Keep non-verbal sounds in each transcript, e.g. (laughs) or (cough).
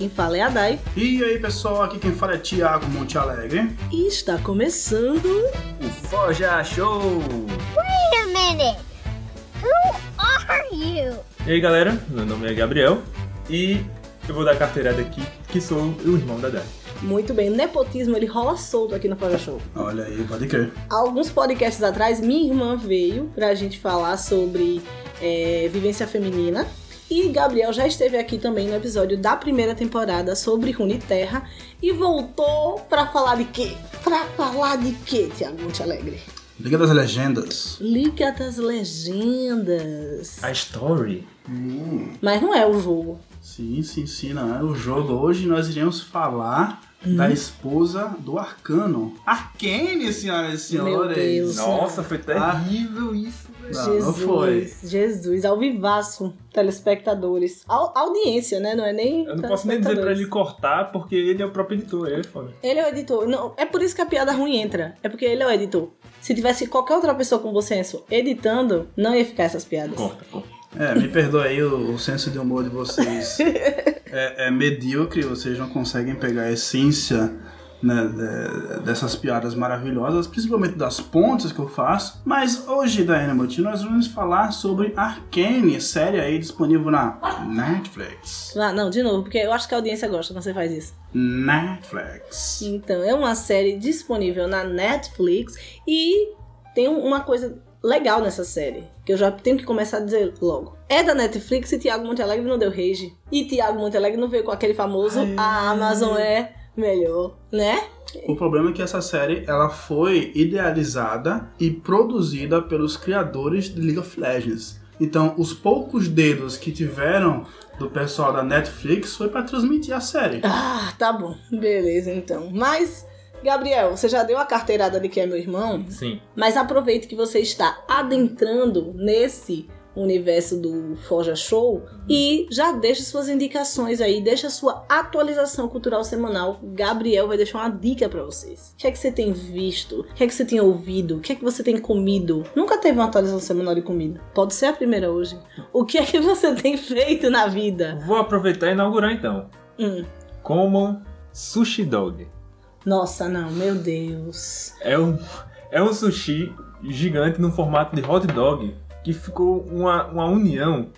Quem fala é a Dai. E aí, pessoal, aqui quem fala é Thiago Monte Alegre. E está começando o Forja Show! Wait a minute! Who are you? E aí, galera, meu nome é Gabriel e eu vou dar a carteirada aqui, que sou o irmão da Dai. Muito bem, o nepotismo ele rola solto aqui no Forja Show. Olha aí, pode crer. Alguns podcasts atrás, minha irmã veio pra gente falar sobre é, vivência feminina. E Gabriel já esteve aqui também no episódio da primeira temporada sobre Terra e voltou para falar de quê? Para falar de quê, Tiago Monte Alegre? Liga das Legendas. Liga das Legendas. A story. Hum. Mas não é o jogo. Sim, sim, sim, não é o jogo. Hoje nós iremos falar hum. da esposa do Arcano. Arcane, senhoras e senhores. Meu Deus. Nossa, foi terrível isso. Não, Jesus, não foi. Jesus, ao vivaço, telespectadores. A audiência, né? Não é nem. Eu não posso nem dizer pra ele cortar, porque ele é o próprio editor, ele é foda. Ele é o editor. Não, é por isso que a piada ruim entra. É porque ele é o editor. Se tivesse qualquer outra pessoa com você editando, não ia ficar essas piadas. Corta, corta. É, me perdoe aí, o, o, senso de humor de vocês (laughs) é, é medíocre, vocês não conseguem pegar a essência né, dessas piadas maravilhosas, principalmente das pontas que eu faço. Mas hoje, da Animalty, nós vamos falar sobre Arcane, série aí disponível na Netflix. Ah, não, de novo, porque eu acho que a audiência gosta quando você faz isso. Netflix. Então, é uma série disponível na Netflix e tem uma coisa legal nessa série, que eu já tenho que começar a dizer logo. É da Netflix e Tiago Montalegre não deu rage. E Tiago Montalegre não veio com aquele famoso Ai. a Amazon é melhor, né? O problema é que essa série ela foi idealizada e produzida pelos criadores de League of Legends. Então, os poucos dedos que tiveram do pessoal da Netflix foi para transmitir a série. Ah, tá bom. Beleza, então. Mas Gabriel, você já deu a carteirada de que é meu irmão? Sim. Mas aproveite que você está adentrando nesse universo do Forja Show uhum. e já deixa suas indicações aí, deixa sua atualização cultural semanal. Gabriel vai deixar uma dica para vocês. O que é que você tem visto? O que é que você tem ouvido? O que é que você tem comido? Nunca teve uma atualização semanal de comida. Pode ser a primeira hoje. (laughs) O que é que você tem feito na vida? Vou aproveitar e inaugurar então. Hum. Comam sushi dog. Nossa, não, meu Deus. É um, é um sushi gigante no formato de hot dog que ficou uma, uma união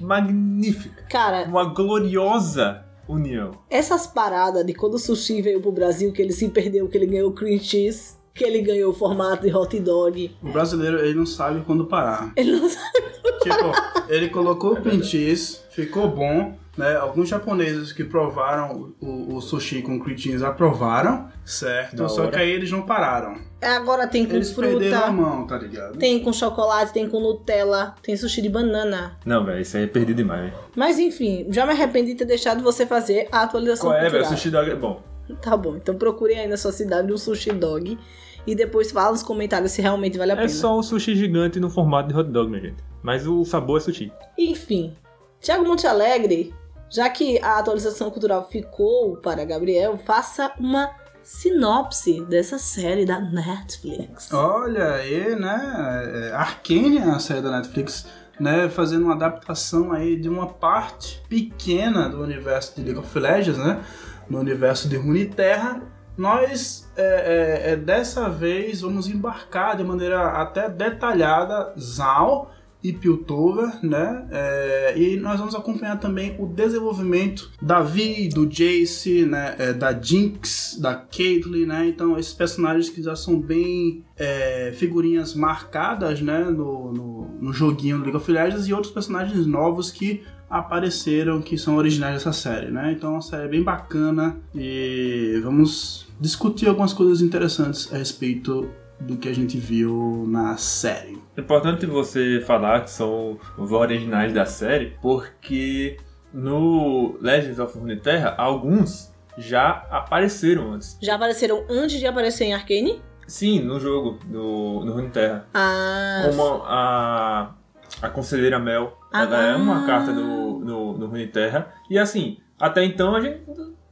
magnífica. Cara. Uma gloriosa união. Essas paradas de quando o sushi veio pro Brasil, que ele se perdeu, que ele ganhou cream cheese, que ele ganhou o formato de hot dog. O brasileiro, ele não sabe quando parar. Ele não sabe quando tipo, parar. ele colocou o cream cheese, ficou bom, né? Alguns japoneses que provaram o, o sushi com cream cheese aprovaram, certo? Só que aí eles não pararam. Agora tem com eles fruta. perderam a mão, tá ligado? Tem com chocolate, tem com Nutella, tem sushi de banana. Não, velho, isso aí é perdido demais, velho. Mas enfim, já me arrependi de ter deixado você fazer a atualização Qual é, velho? Sushi dog é bom. Tá bom, então procure aí na sua cidade um sushi dog e depois fala nos comentários se realmente vale a é pena. É só um sushi gigante no formato de hot dog, minha gente. Mas o sabor é sushi. Enfim, Tiago Monte Alegre já que a atualização cultural ficou para Gabriel, faça uma sinopse dessa série da Netflix. Olha aí, né? É, Arcane, a série da Netflix, né? Fazendo uma adaptação aí de uma parte pequena do universo de League of Legends, né? No universo de Runeterra. Nós, é, é, é dessa vez, vamos embarcar de maneira até detalhada Zal e Piltover, né? É, e nós vamos acompanhar também o desenvolvimento da Vi, do Jace, né? É, da Jinx, da Caitlyn, né? Então, esses personagens que já são bem é, figurinhas marcadas, né? No, no, no joguinho do League of Legends e outros personagens novos que apareceram que são originais dessa série, né? Então, é uma série bem bacana e vamos discutir algumas coisas interessantes a respeito do que a gente viu na série. É importante você falar que são os originais da série, porque no Legends of Runeterra, alguns já apareceram antes. Já apareceram antes de aparecer em Arcane? Sim, no jogo, no, no Runeterra. Ah. Como a, a Conselheira Mel, ah. ela é uma carta do, do, do Runeterra. E assim, até então a gente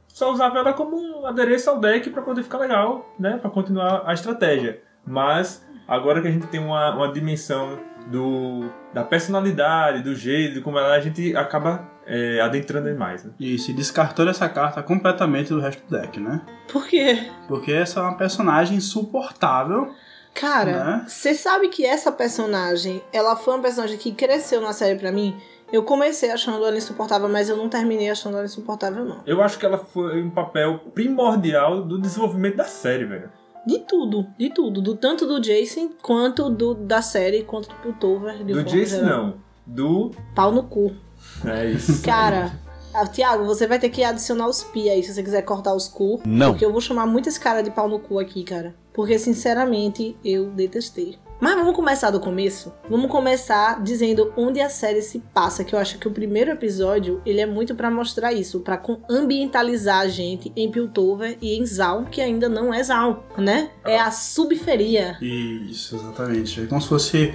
só usava ela como um adereço ao deck para poder ficar legal, né? Para continuar a estratégia. Mas agora que a gente tem uma, uma dimensão do, da personalidade, do jeito, de como ela, a gente acaba é, adentrando mais. Né? E se descartando essa carta completamente do resto do deck, né? Por quê? Porque essa é uma personagem insuportável. Cara, Né? você sabe que essa personagem, ela foi uma personagem que cresceu na série pra mim. Eu comecei achando ela insuportável, mas eu não terminei achando ela insuportável, não. Eu acho que ela foi um papel primordial do desenvolvimento da série, velho. De tudo, de tudo. Do, tanto do Jason, quanto do, da série, quanto do Piltover. de Do geral. não. Do. Pau no cu. É isso. Cara, ah, Tiago, você vai ter que adicionar os pi aí se você quiser cortar os cu. Não. Porque eu vou chamar muito esse cara de pau no cu aqui, cara. Porque, sinceramente, eu detestei. Mas vamos começar do começo? Vamos começar dizendo onde a série se passa, que eu acho que o primeiro episódio, ele é muito pra mostrar isso, pra com- ambientalizar a gente em Piltover e em Zal, que ainda não é Zal, né? É a subferia. Isso, exatamente. É como se fosse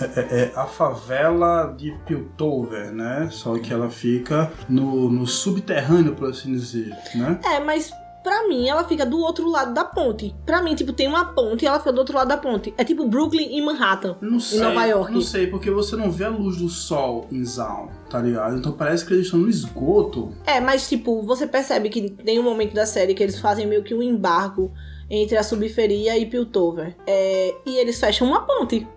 é, é, é, a favela de Piltover, né? Só que ela fica no, no subterrâneo, por assim dizer, né? É, mas pra mim ela fica do outro lado da ponte. Pra mim, tipo, tem uma ponte e ela fica do outro lado da ponte. É tipo Brooklyn e Manhattan. Não sei, Nova York. não sei, porque você não vê a luz do sol em Zaun, tá ligado? Então parece que eles estão no esgoto. É, mas tipo, você percebe que tem um momento da série que eles fazem meio que um embargo entre a subferia e Piltover. É, e eles fecham uma ponte.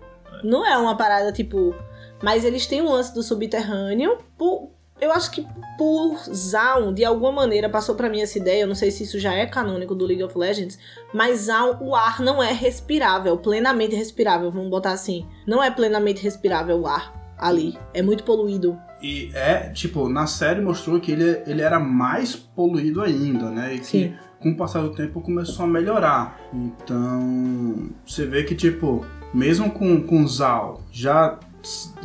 Não é uma parada tipo. Mas eles têm um lance do subterrâneo. Por, eu acho que por Zaun, de alguma maneira, passou pra mim essa ideia. Eu não sei se isso já é canônico do League of Legends. Mas Zaun, o ar não é respirável, plenamente respirável, vamos botar assim. Não é plenamente respirável o ar ali. É muito poluído. E é, tipo, na série mostrou que ele, ele era mais poluído ainda, né? E que Sim. com o passar do tempo começou a melhorar. Então, você vê que, tipo, mesmo com, com Zal já,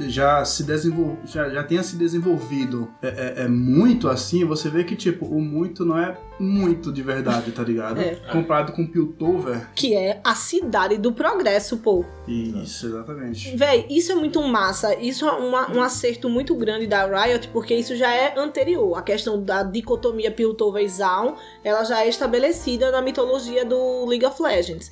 já se desenvol, já, já tenha se desenvolvido é, é, é muito assim, você vê que, tipo, o muito não é muito de verdade, tá ligado? (laughs) É. Comparado com Piltover. Que é a cidade do progresso, pô. Isso, exatamente. Véi, isso é muito massa. Isso é uma- um acerto muito grande da Riot, porque isso já é anterior. A questão da dicotomia Piltover e Zaun, ela já é estabelecida na mitologia do League of Legends.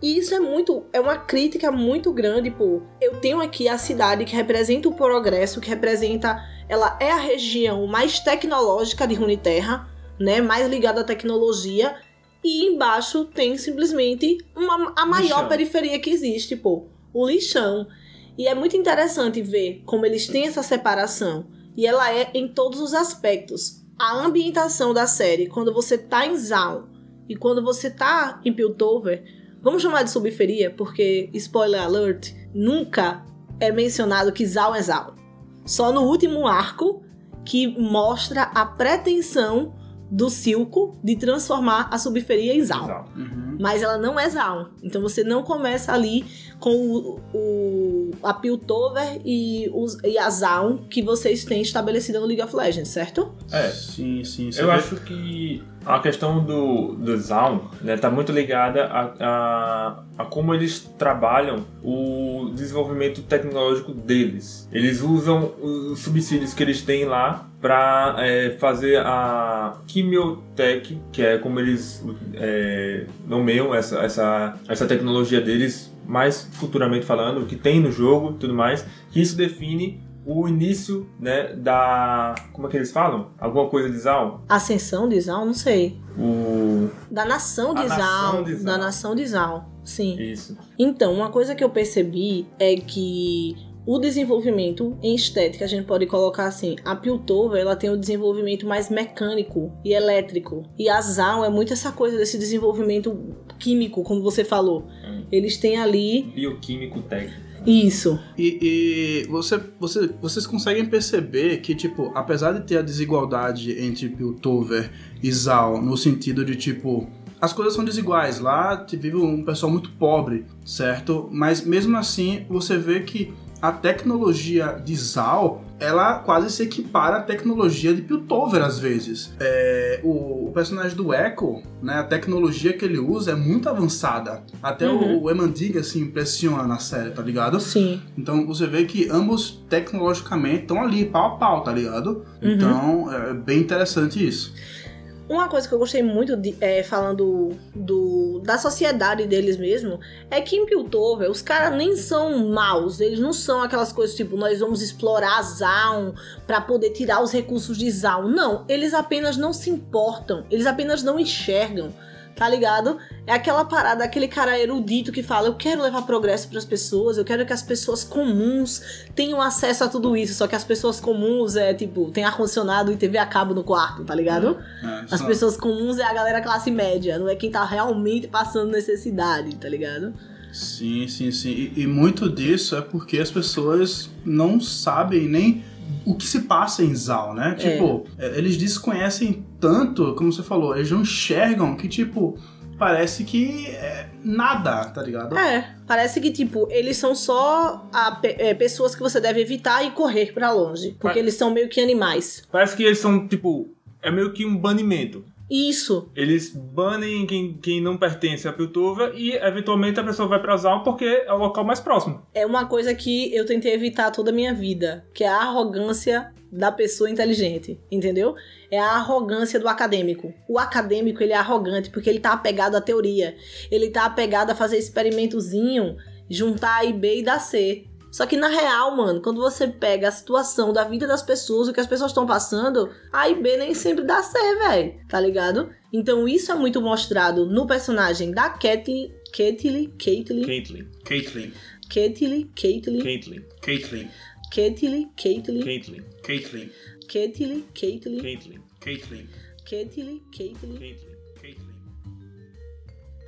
E isso é muito. É uma crítica muito grande, pô. Eu tenho aqui a cidade que representa o progresso, que representa. Ela é a região mais tecnológica de Runeterra, né? Mais ligada à tecnologia. E embaixo tem simplesmente uma, a maior Lixão. periferia que existe, pô. O lixão. E é muito interessante ver como eles têm essa separação. E ela é em todos os aspectos. A ambientação da série, quando você tá em Zaun e quando você tá em Piltover, vamos chamar de subferia, porque, spoiler alert, nunca é mencionado que Zaun é Zaun. Só no último arco que mostra a pretensão do Silco de transformar a subferia em. Exato. Uhum. Mas ela não é Zaun. Então você não começa ali com o, o- a Piltover e, os, e a Zaun que vocês têm estabelecida no League of Legends, certo? É. Sim, sim. você Eu acho que a questão do, do Zaun né, tá muito ligada a, a, a como eles trabalham o desenvolvimento tecnológico deles. Eles usam os subsídios que eles têm lá para fazer a Chemiotech, que é como eles é, nomeiam essa, essa, essa tecnologia deles, mais futuramente falando, o que tem no jogo tudo mais, que isso define o início né, da. Como é que eles falam? Alguma coisa de Zaun? Ascensão de Zaun, não sei. O. Da nação de nação Zaun. Da nação de Zaun, sim. Isso. Então, uma coisa que eu percebi é que o desenvolvimento em estética, a gente pode colocar assim, a Piltover, ela tem o desenvolvimento mais mecânico e elétrico. E a Zaun é muito essa coisa desse desenvolvimento químico, como você falou. Hum. Eles têm ali Bioquímico técnico. Isso. E, e você, você, vocês conseguem perceber que, tipo, apesar de ter a desigualdade entre Piltover e Zal, no sentido de, tipo, as coisas são desiguais. Lá vive um pessoal muito pobre, certo? Mas mesmo assim, você vê que a tecnologia de Zal, ela quase se equipara à tecnologia de Piltover às vezes. É, o, o personagem do Echo, né, a tecnologia que ele usa é muito avançada. Até Uhum. o, o Emandiga se impressiona na série, tá ligado? Sim. Então você vê que ambos tecnologicamente estão ali, pau a pau, tá ligado? Uhum. Então é bem interessante isso. Uma coisa que eu gostei muito, de, é, falando do, da sociedade deles mesmo, é que em Piltover os caras nem são maus. Eles não são aquelas coisas tipo, nós vamos explorar Zaun pra poder tirar os recursos de Zaun. Não, eles apenas não se importam. Eles apenas não enxergam tá ligado? É aquela parada, aquele cara erudito que fala: eu quero levar progresso para as pessoas, eu quero que as pessoas comuns tenham acesso a tudo isso. Só que as pessoas comuns é tipo, tem ar-condicionado e TV a cabo no quarto, tá ligado? É, As só- pessoas comuns é a galera classe média, não é quem tá realmente passando necessidade, tá ligado? Sim, sim, sim. E, e muito disso é porque as pessoas não sabem nem o que se passa em Zal, né? Tipo, é, eles desconhecem tanto, como você falou, eles não enxergam que, tipo, parece que é nada, tá ligado? É, parece que, tipo, eles são só a pe- é, pessoas que você deve evitar e correr pra longe. Porque eles são meio que animais. Parece que eles são, tipo, é meio que um banimento. Isso. Eles banem quem, quem não pertence a Piltover e, eventualmente, a pessoa vai pra Zal porque é o local mais próximo. É uma coisa que eu tentei evitar toda a minha vida, que é a arrogância da pessoa inteligente, entendeu? É a arrogância do acadêmico. O acadêmico, ele é arrogante porque ele tá apegado à teoria. Ele tá apegado a fazer experimentozinho, juntar A e B e dar C. Só que na real, mano, quando você pega a situação da vida das pessoas, o que as pessoas estão passando, A e B nem sempre dá C, velho. Tá ligado? Então isso é muito mostrado no personagem da Caitlyn, Caitlyn, Caitlyn, Caitlyn. Caitlyn, Caitlyn, Caitlyn, Caitlyn. Caitlyn, Caitlyn, Caitlyn, Caitlyn. Caitlyn, Caitlyn, Caitlyn, Caitlyn. Caitlyn, Caitlyn.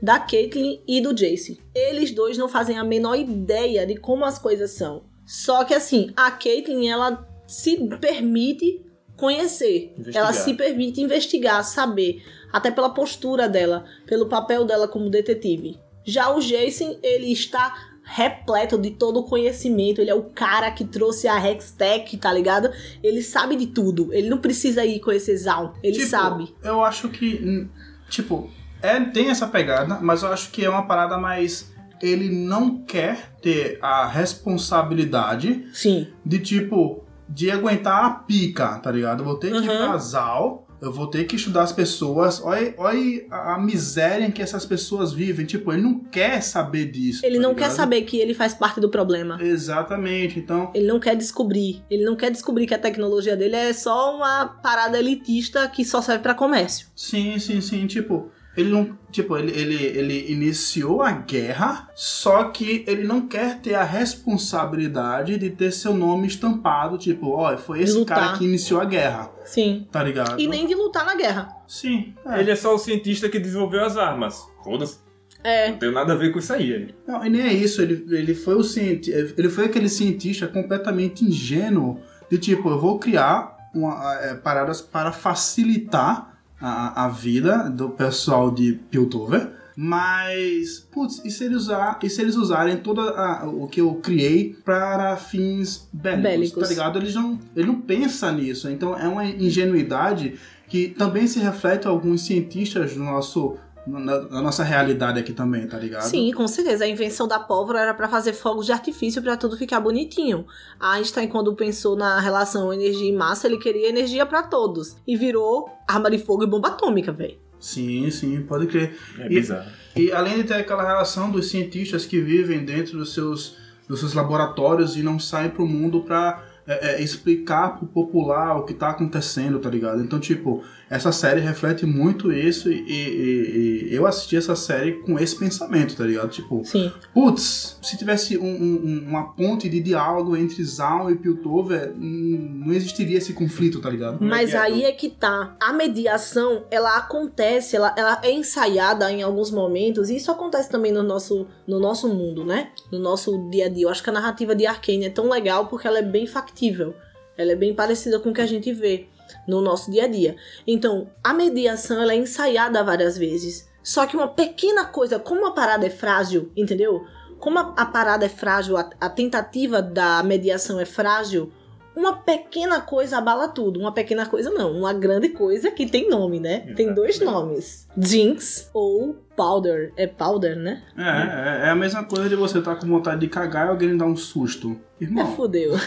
Da Caitlyn e do Jace. Eles dois não fazem a menor ideia de como as coisas são. Só que assim, a Caitlyn, ela se permite conhecer. Investigar. Ela se permite investigar, saber. Até pela postura dela, pelo papel dela como detetive. Já o Jason, ele está repleto de todo o conhecimento. Ele é o cara que trouxe a Hextech, tá ligado? Ele sabe de tudo. Ele não precisa ir conhecer Zaun. Ele Tipo, sabe. Eu acho que, hum, tipo, é, tem essa pegada, mas eu acho que é uma parada mais. Ele não quer ter a responsabilidade Sim. de, tipo, de aguentar a pica, tá ligado? Eu vou ter que ir Uhum. Zal, eu vou ter que estudar as pessoas. Olha, olha a, miséria em que essas pessoas vivem. Tipo, ele não quer saber disso. Ele tá não quer ligado? saber que ele faz parte do problema. Exatamente, então. Ele não quer descobrir. Ele não quer descobrir que a tecnologia dele é só uma parada elitista que só serve pra comércio. Sim, sim, sim. Tipo, ele não. Tipo, ele, ele, ele iniciou a guerra, só que ele não quer ter a responsabilidade de ter seu nome estampado. Tipo, ó, foi esse lutar. cara que iniciou a guerra, Sim. tá ligado? E nem de lutar na guerra. Sim. é. Ele é só o cientista que desenvolveu as armas. Foda-se. É. Não tem nada a ver com isso aí. ele. Não, e nem é isso, ele, ele foi o cienti ele foi aquele cientista completamente ingênuo de tipo, eu vou criar uma, é, paradas para facilitar a, a vida do pessoal de Piltover, mas, putz, e se eles, usar, e se eles usarem todo o que eu criei para fins bélicos, Bélicos. tá ligado? Eles não, ele não pensa nisso, então é uma ingenuidade que também se reflete em alguns cientistas no nosso, na, na nossa realidade aqui também, tá ligado? Sim, com certeza. A invenção da pólvora era pra fazer fogos de artifício pra tudo ficar bonitinho. Einstein, quando pensou na relação energia e massa, ele queria energia pra todos. E virou arma de fogo e bomba atômica, velho. Sim, sim, pode crer. É E- bizarro. E além de ter aquela relação dos cientistas que vivem dentro dos seus, dos seus laboratórios e não saem pro mundo pra é, é, explicar pro popular o que tá acontecendo, tá ligado? Então, tipo, essa série reflete muito isso e, e- e eu assisti essa série com esse pensamento, tá ligado? Tipo, Sim. putz, se tivesse um- um- uma ponte de diálogo entre Zaun e Piltover, hum, não existiria esse conflito, tá ligado? Mas é, aí é que tá. A mediação, ela acontece, ela, ela é ensaiada em alguns momentos, e isso acontece também no nosso, no nosso mundo, né? No nosso dia a dia. Eu acho que a narrativa de Arcane é tão legal porque ela é bem factível. Ela é bem parecida com o que a gente vê no nosso dia a dia. Então, a mediação, ela é ensaiada várias vezes. Só que uma pequena coisa, como a parada é frágil, entendeu? Como a, a parada é frágil, a- a tentativa da mediação é frágil, uma pequena coisa abala tudo. Uma pequena coisa não, uma grande coisa que tem nome, né? Tem dois nomes: Jinx ou Powder. É Powder, né? É, é, é a mesma coisa de você estar com vontade de cagar e alguém dar um susto. É Irmão, fudeu. (laughs)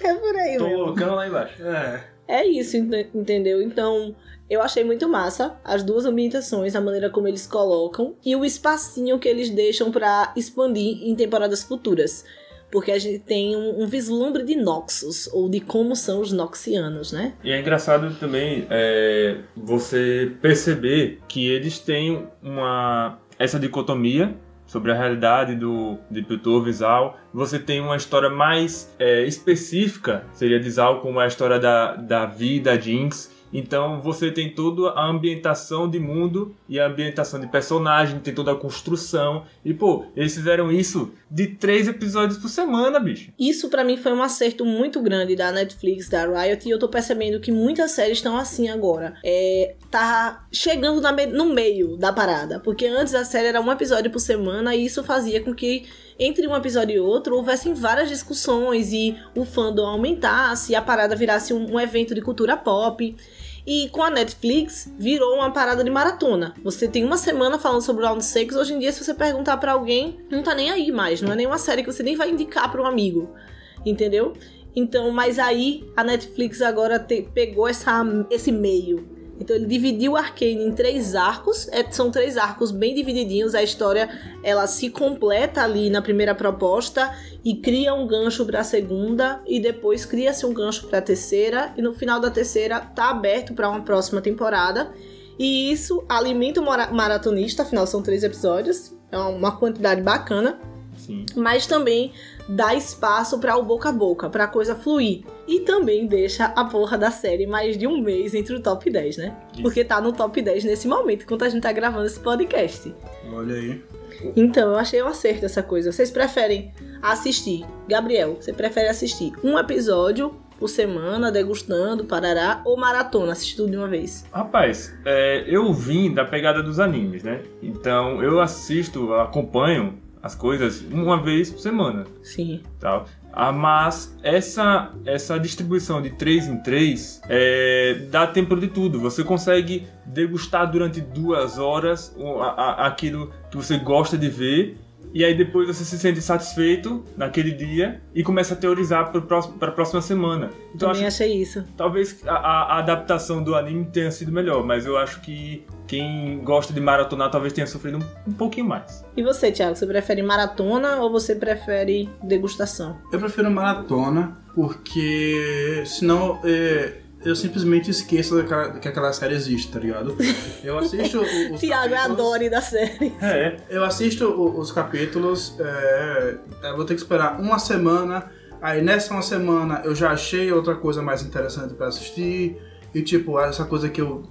É por aí, Tô mesmo. colocando lá embaixo. É. É isso, ent- entendeu? Então, eu achei muito massa as duas ambientações, a maneira como eles colocam e o espacinho que eles deixam pra expandir em temporadas futuras. Porque a gente tem um, um vislumbre de Noxus, ou de como são os Noxianos, né? E é engraçado também é, você perceber que eles têm uma essa dicotomia sobre a realidade do de Piltover Zal. Você tem uma história mais é, específica, seria de Zal, como é a história da, da vida da Jinx. Então você tem toda a ambientação de mundo e a ambientação de personagem, tem toda a construção. E pô, eles fizeram isso de três episódios por semana, bicho. Isso pra mim foi um acerto muito grande da Netflix, da Riot, e eu tô percebendo que muitas séries estão assim agora. É, tá chegando no meio da parada, porque antes a série era um episódio por semana e isso fazia com que entre um episódio e outro houvessem várias discussões e o fandom aumentasse a parada virasse um, um evento de cultura pop. E com a Netflix, virou uma parada de maratona. Você tem uma semana falando sobre Round 6. Hoje em dia, se você perguntar pra alguém, não tá nem aí mais. Não é nenhuma série que você nem vai indicar pra um amigo. Entendeu? Então, mas aí a Netflix agora te- pegou essa, esse meio. Então ele dividiu o Arcane em três arcos. É, são três arcos bem divididinhos. A história ela se completa ali na primeira proposta e cria um gancho para a segunda e depois cria-se um gancho para a terceira e no final da terceira tá aberto para uma próxima temporada. E isso alimenta o mara- maratonista, afinal são três episódios, é uma quantidade bacana Sim. mas também dá espaço para o boca a boca, para a coisa fluir. E também deixa a porra da série mais de um mês entre o top 10, né? Isso. Porque tá no top 10 nesse momento, enquanto a gente tá gravando esse podcast. Olha aí. Então, eu achei um acerto essa coisa. Vocês preferem assistir? Gabriel, você prefere assistir um episódio por semana, degustando, parará, ou maratona, assistir tudo de uma vez? Rapaz, é, eu vim da pegada dos animes, né? Então eu assisto, acompanho as coisas uma vez por semana, Sim. tal. Ah, mas essa essa distribuição de 3 em 3 é, dá tempo de tudo. Você consegue degustar durante duas horas aquilo que você gosta de ver. E aí depois você se sente satisfeito naquele dia e começa a teorizar para a próxima semana. Então eu Também acho achei isso. Talvez a, a- a adaptação do anime tenha sido melhor, mas eu acho que quem gosta de maratonar talvez tenha sofrido um, um pouquinho mais. E você, Thiago, você prefere maratona ou você prefere degustação? Eu prefiro maratona, porque senão é, eu simplesmente esqueço daquela- que aquela série existe, tá ligado? Eu assisto o- os (laughs) Tiago é a Dory da série. É, Eu assisto o- os capítulos, é, vou ter que esperar uma semana. Aí nessa uma semana eu já achei outra coisa mais interessante pra assistir. E tipo, essa coisa que eu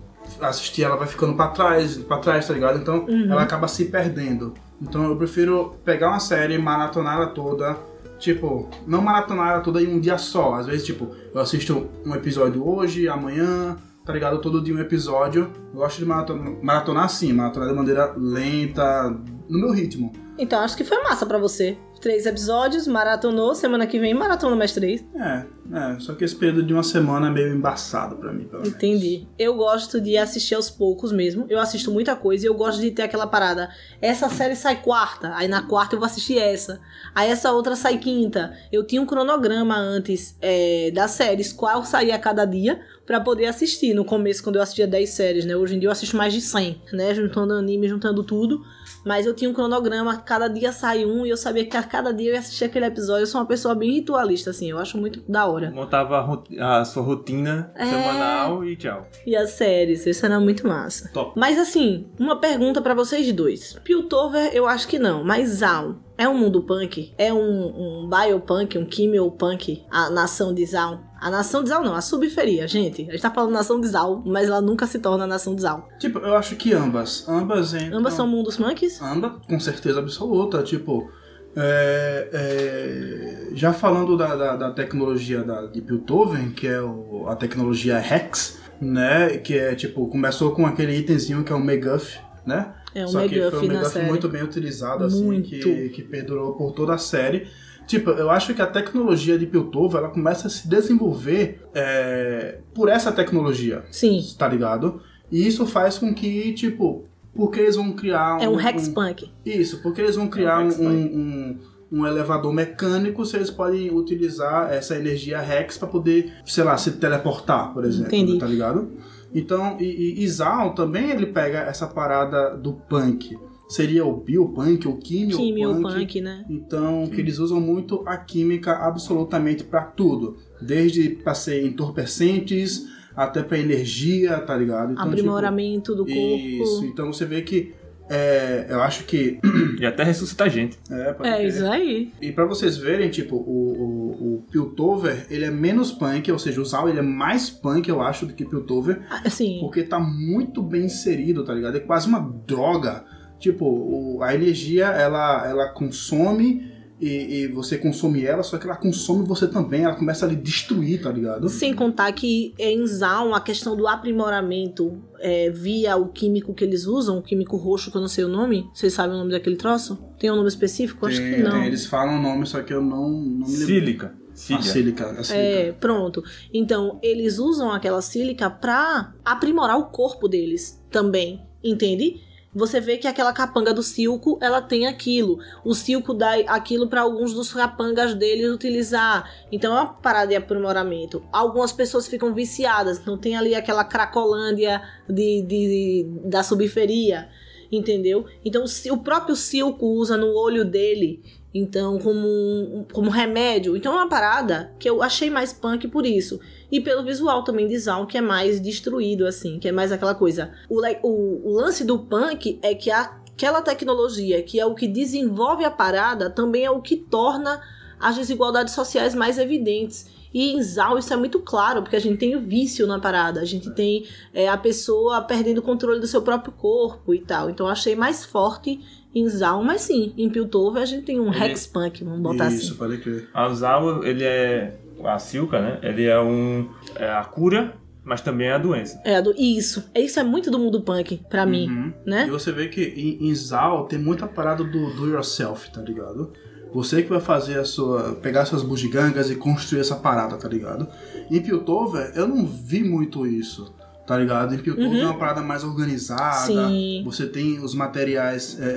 assisti, ela vai ficando pra trás, para trás, tá ligado? Então ela acaba se perdendo. Então eu prefiro pegar uma série, maratonar ela toda. Tipo, não maratonar toda em um dia só. Às vezes, tipo, eu assisto um episódio hoje, amanhã, tá ligado? Todo dia um episódio. Eu gosto de maratonar, maratonar assim, maratonar de maneira lenta, no meu ritmo. Então acho que foi massa pra você. Três episódios, maratonou, semana que vem maratona mais três. É, é, só que esse período de uma semana é meio embaçado pra mim, pelo menos. Entendi. Eu gosto de assistir aos poucos mesmo. Eu assisto muita coisa e eu gosto de ter aquela parada. Essa série sai quarta, aí na quarta eu vou assistir essa. Aí essa outra sai quinta. Eu tinha um cronograma antes é, das séries, qual saía a cada dia, pra poder assistir. No começo, quando eu assistia 10 séries, né? Hoje em dia eu assisto mais de 100, né? Juntando anime, juntando tudo. Mas eu tinha um cronograma, cada dia sai um e eu sabia que a cada dia eu ia assistir aquele episódio. Eu sou uma pessoa bem ritualista, assim. Eu acho muito da hora. montava a, sua rotina É. semanal e tchau. E as séries, isso era muito massa. Top. Mas assim, uma pergunta pra vocês dois. Piltover, eu acho que não, mas Zaun é um mundo punk? É um, um biopunk, um quimiopunk? A nação de Zaun? A nação de Zaun não, a subferia, gente. A gente tá falando nação de Zaun, mas ela nunca se torna nação de Zaun. Tipo, eu acho que ambas. Ambas entram. Ambas são mundos punks? Ambas, com certeza absoluta. Tipo, é, é, já falando da, da, da tecnologia da, de Piltover, que é o- a tecnologia Hex, né? Que é tipo, começou com aquele itemzinho que é o Meguff, né? É um Só que foi um Meguff muito bem utilizado, assim, que, que perdurou por toda a série. Tipo, eu acho que a tecnologia de Piltover, ela começa a se desenvolver é, por essa tecnologia, Sim, tá ligado? E isso faz com que, tipo, porque eles vão criar é um Hexpunk. Isso, porque eles vão criar É um um, um, um elevador mecânico, se eles podem utilizar essa energia Rex para poder, sei lá, se teleportar, por exemplo, Entendi. tá ligado? Então, e, e Isao também ele pega essa parada do punk. Seria o biopunk, o Químio punk. punk, né? Então, que eles usam muito a química absolutamente para tudo, desde para ser entorpecentes até para energia, tá ligado? Então, Aprimoramento do tipo, corpo. Isso. Então você vê que é, eu acho que E até ressuscitar gente. é, pode É isso aí. E pra vocês verem, tipo, o, o, o Piltover, ele é menos punk, ou seja, o Zal ele é mais punk, eu acho, do que Piltover, Assim, porque tá muito bem inserido, tá ligado? É quase uma droga. Tipo, o- a energia, ela, ela consome e, e você consome ela, só que ela consome você também, ela começa a lhe destruir, tá ligado? sem contar que em Zaun a questão do aprimoramento é, via o químico que eles usam, o químico roxo, que eu não sei o nome. Vocês sabem o nome daquele troço? Tem um nome específico? Acho Tem- que não. tem, eles falam o nome, só que eu não, não me lembro. Sílica. A Sília. sílica, a sílica. É, pronto. Então, eles usam aquela sílica pra aprimorar o corpo deles também, entende? Você vê que aquela capanga do Silco, ela tem aquilo. O Silco dá aquilo pra alguns dos capangas deles utilizar. Então é uma parada de aprimoramento. Algumas pessoas ficam viciadas. Então tem ali aquela cracolândia de, de- da subferia. Entendeu? Então o próprio Silco usa no olho dele então, como, como remédio. Então, é uma parada que eu achei mais punk por isso. E pelo visual também de Zaun, que é mais destruído, assim, que é mais aquela coisa. O, o, o lance do punk é que aquela tecnologia, que é o que desenvolve a parada, também é o que torna as desigualdades sociais mais evidentes. E em Zaun isso é muito claro, porque a gente tem o vício na parada, a gente tem é, a pessoa perdendo o controle do seu próprio corpo e tal. Então achei mais forte em Zaun, mas sim, em Piltover a gente tem um Ele- Rex Punk, vamos botar Isso, assim. pode crer. A Zawa, ele é. A Silca, né? Ele é um. É a cura, mas também é a doença. É, do, isso. Isso é muito do mundo punk, pra mim, Uhum. E né? você vê que em, em Zal tem muita parada do do yourself, tá ligado? Você que vai fazer a sua. pegar suas bugigangas e construir essa parada, tá ligado? Em Piltover, eu não vi muito isso, tá ligado? Em Piltover Uhum. é uma parada mais organizada. Sim. Você tem os materiais. é, é,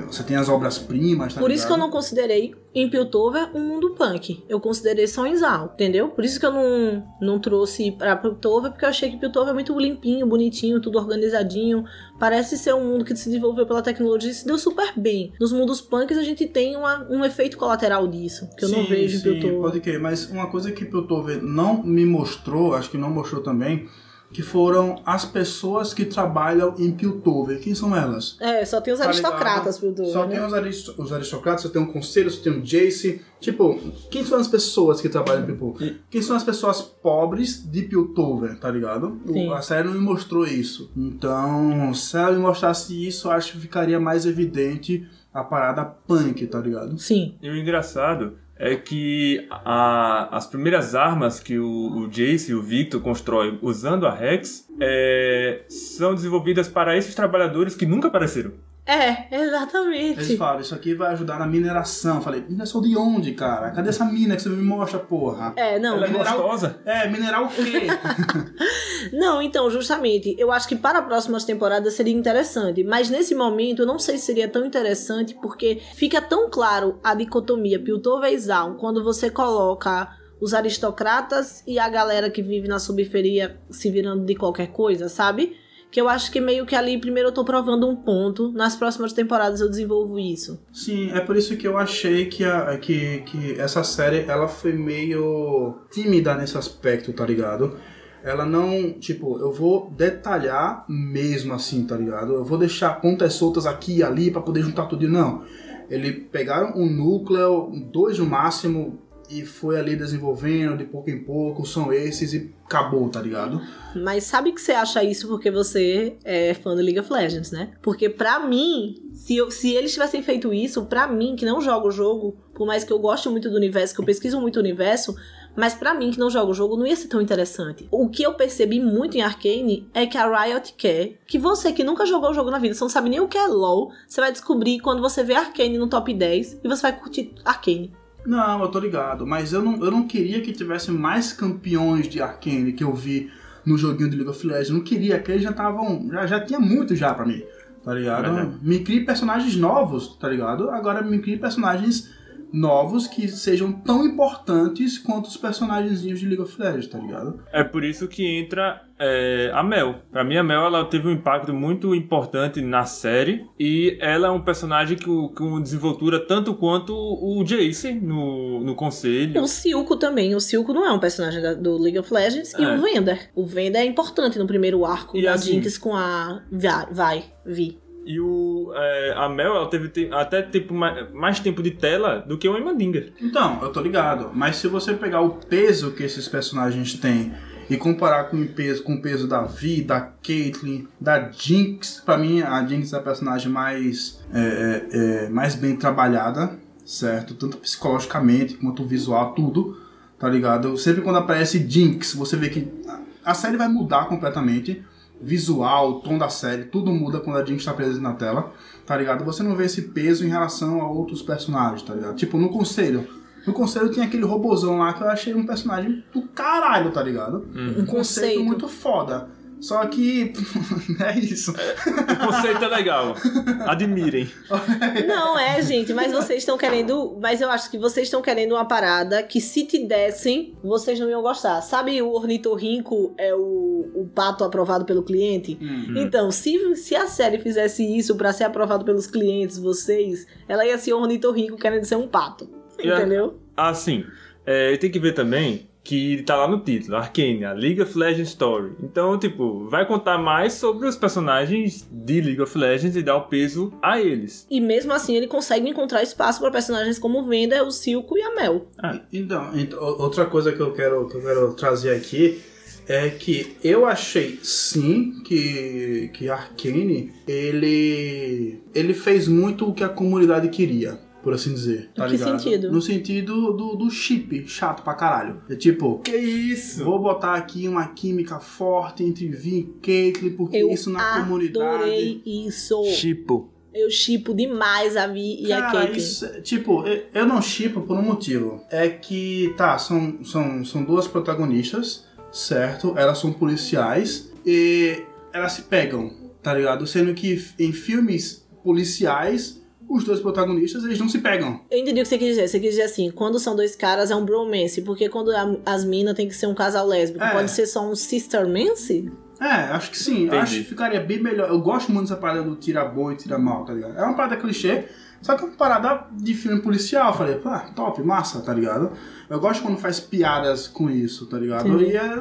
é, você tem as obras-primas, tá Por isso que eu ligado? não considerei em Piltover um mundo punk. Eu considerei só em Zaun, entendeu? Por isso que eu não, não trouxe pra Piltover, porque eu achei que Piltover é muito limpinho, bonitinho, tudo organizadinho. Parece ser um mundo que se desenvolveu pela tecnologia e se deu super bem. Nos mundos punks a gente tem uma- um efeito colateral disso, que eu não Sim, vejo em sim, Piltover. Pode crer, mas uma coisa que Piltover não me mostrou, acho que não mostrou também, que foram as pessoas que trabalham em Piltover. Quem são elas? É, só tem os Tá aristocratas? Piltover, Só né? tem os, arist- os aristocratas, você tem um conselho, você tem um Jace. Tipo, quem são as pessoas que trabalham em Piltover? Quem são as pessoas pobres de Piltover, tá ligado? Sim. A série não me mostrou isso. Então, se ela me mostrasse isso, eu acho que ficaria mais evidente a parada punk, tá ligado? Sim. E o engraçado é que a- as primeiras armas que o, o Jace e o Victor constroem usando a Rex é, são desenvolvidas para esses trabalhadores que nunca apareceram. É, Eles exatamente. falam, isso aqui vai ajudar na mineração. Eu falei, mineração de onde, cara? Cadê essa mina que você me mostra, porra? É, não. Ela é mineral- gostosa. É, mineral o quê? (laughs) Não, então, justamente, eu acho que para próximas temporadas seria interessante, mas nesse momento eu não sei se seria tão interessante porque fica tão claro a dicotomia Piltover e Zaun quando você coloca os aristocratas e a galera que vive na subferia se virando de qualquer coisa, sabe? Que eu acho que meio que ali primeiro eu tô provando um ponto, nas próximas temporadas eu desenvolvo isso. Sim, é por isso que eu achei que, a, que, que essa série ela foi meio tímida nesse aspecto, tá ligado? Ela não, tipo, eu vou detalhar mesmo assim, tá ligado? Eu vou deixar pontas soltas aqui e ali pra poder juntar tudo. Não. Eles pegaram um núcleo, dois no máximo, e foi ali desenvolvendo de pouco em pouco, são esses e acabou, tá ligado? Mas sabe que você acha isso porque você é fã do League of Legends, né? Porque pra mim, se, eu- se eles tivessem feito isso, pra mim, que não jogo o jogo, por mais que eu goste muito do universo, que eu pesquiso muito o universo, mas pra mim, que não jogo o jogo, não ia ser tão interessante. O que eu percebi muito em Arcane é que a Riot quer que você que nunca jogou o jogo na vida, você não sabe nem o que é LoL, você vai descobrir quando você vê Arcane no top 10 e você vai curtir Arcane. Não, eu tô ligado, mas eu não, eu não queria que tivesse mais campeões de Arcane que eu vi no joguinho de League of Legends. Eu não queria, que eles já estavam. Já, já tinha muito já pra mim, tá ligado? Me crie personagens novos, tá ligado? Agora me crie personagens novos que sejam tão importantes quanto os personagens de League of Legends, tá ligado? É por isso que entra é, a Mel. Pra mim, a Mel ela teve um impacto muito importante na série e ela é um personagem com, com desenvoltura tanto quanto o Jace no, no conselho. O Silco também. O Silco não é um personagem da- do League of Legends. E É. o Vender. O Vender é importante no primeiro arco E da assim- Jinx com a Vai, vai Vi. E o, é, a Mel ela teve te- até tipo, mais, mais tempo de tela do que o Emandinger. Então, eu tô ligado. Mas se você pegar o peso que esses personagens têm e comparar com o peso, com o peso da Vi, da Caitlyn, da Jinx, pra mim a Jinx é a personagem mais, é, é, é, mais bem trabalhada, certo? Tanto psicologicamente quanto visual, tudo, tá ligado? Sempre quando aparece Jinx, você vê que a série vai mudar completamente. Visual, o tom da série, tudo muda quando a Jinx tá presente na tela, tá ligado? Você não vê esse peso em relação a outros personagens, tá ligado? Tipo, no Conselho. No Conselho tinha aquele robozão lá que eu achei um personagem do caralho, tá ligado? Um conceito conceito. muito foda. Só que. (laughs) é isso. O conceito é legal. Admirem. Não é, gente, mas vocês estão querendo. Mas eu acho que vocês estão querendo uma parada que se te dessem, vocês não iam gostar. Sabe o ornitorrinco é o, o pato aprovado pelo cliente? Hum. Então, se, se a série fizesse isso pra ser aprovado pelos clientes, vocês, ela ia ser ornitorrinco querendo ser um pato. Entendeu? Assim, é, tem que ver também que tá lá no título, Arcane, a League of Legends Story. Então, tipo, vai contar mais sobre os personagens de League of Legends e dar o peso a eles. E mesmo assim, ele consegue encontrar espaço pra personagens como o Venda, o Silco e a Mel. Então, então, o- outra coisa que eu quero, que eu quero trazer aqui é que eu achei sim que, que Arcane ele, ele fez muito o que a comunidade queria. Por assim dizer. Tá que ligado? sentido? No sentido do, do chip, chato pra caralho. É tipo, Que isso? vou botar aqui uma química forte entre Vi e Caitlyn, porque Eu isso na comunidade. adorei isso. Chipo. Eu chipo demais a Vi e a Cara, Caitlyn. isso, é- tipo, eu- eu não chipo por um motivo. É que, tá, são, são, são duas protagonistas, certo? Elas são policiais e elas se pegam, tá ligado? Sendo que em filmes policiais, os dois protagonistas, eles não se pegam. Eu entendi o que você quis dizer. Você quis dizer assim, quando são dois caras é um bromance, porque quando a- as minas tem que ser um casal lésbico, É. pode ser só um sistermance? É, acho que sim. Entendi. Acho que ficaria bem melhor. Eu gosto muito dessa parada do tira bom e tira mal, tá ligado? É uma parada clichê, só que é uma parada de filme policial. Eu falei, pô, top, massa, tá ligado? Eu gosto quando faz piadas com isso, tá ligado? Entendi. E é,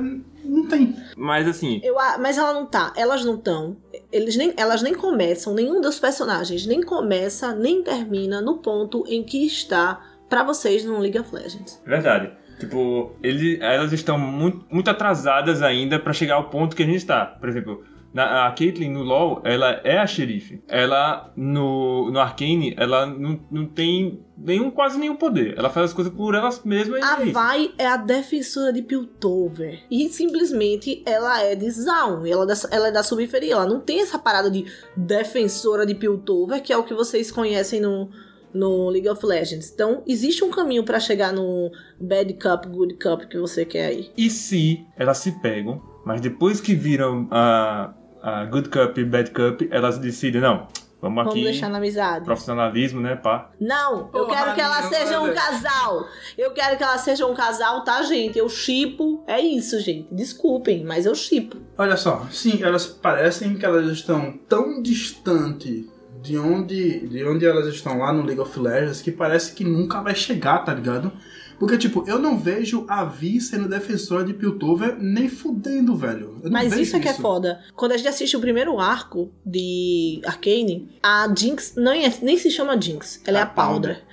não tem. Mas assim, Eu, a- mas ela não tá, elas não estão. Eles nem, elas nem começam, nenhum dos personagens nem começa, nem termina no ponto em que está pra vocês no League of Legends. verdade. Tipo, ele, elas estão muito, muito atrasadas ainda pra chegar ao ponto que a gente tá. Por exemplo, na, a Caitlyn no LoL, ela é a xerife. Ela, no, no Arcane, ela não, não tem nenhum, quase nenhum poder. Ela faz as coisas por elas mesmas e A é. Vai é a defensora de Piltover. E simplesmente ela é de Zaun. Ela, é da- ela é da subferia. Ela não tem essa parada de defensora de Piltover, que é o que vocês conhecem no, no League of Legends. Então, existe um caminho pra chegar no Bad Cup, Good Cup que você quer aí. E se elas se pegam, mas depois que viram a, a Good Cup e Bad Cup, elas decidem, não, vamos Vamos aqui, deixar na amizade. profissionalismo, né, pá. Não, eu Porra, quero que ela não, seja um casal. Eu quero que ela seja um casal, tá, gente? Eu chipo. É isso, gente. Desculpem, mas eu chipo. Olha só, sim, elas parecem que elas estão tão distante de onde, de onde elas estão lá no League of Legends que parece que nunca vai chegar, tá ligado? Porque, tipo, eu não vejo a Vi sendo defensora de Piltover nem fudendo, velho. Não Mas isso é que é foda. Quando a gente assiste o primeiro arco de Arcane, a Jinx nem, é- nem se chama Jinx. Ela é A a Powder.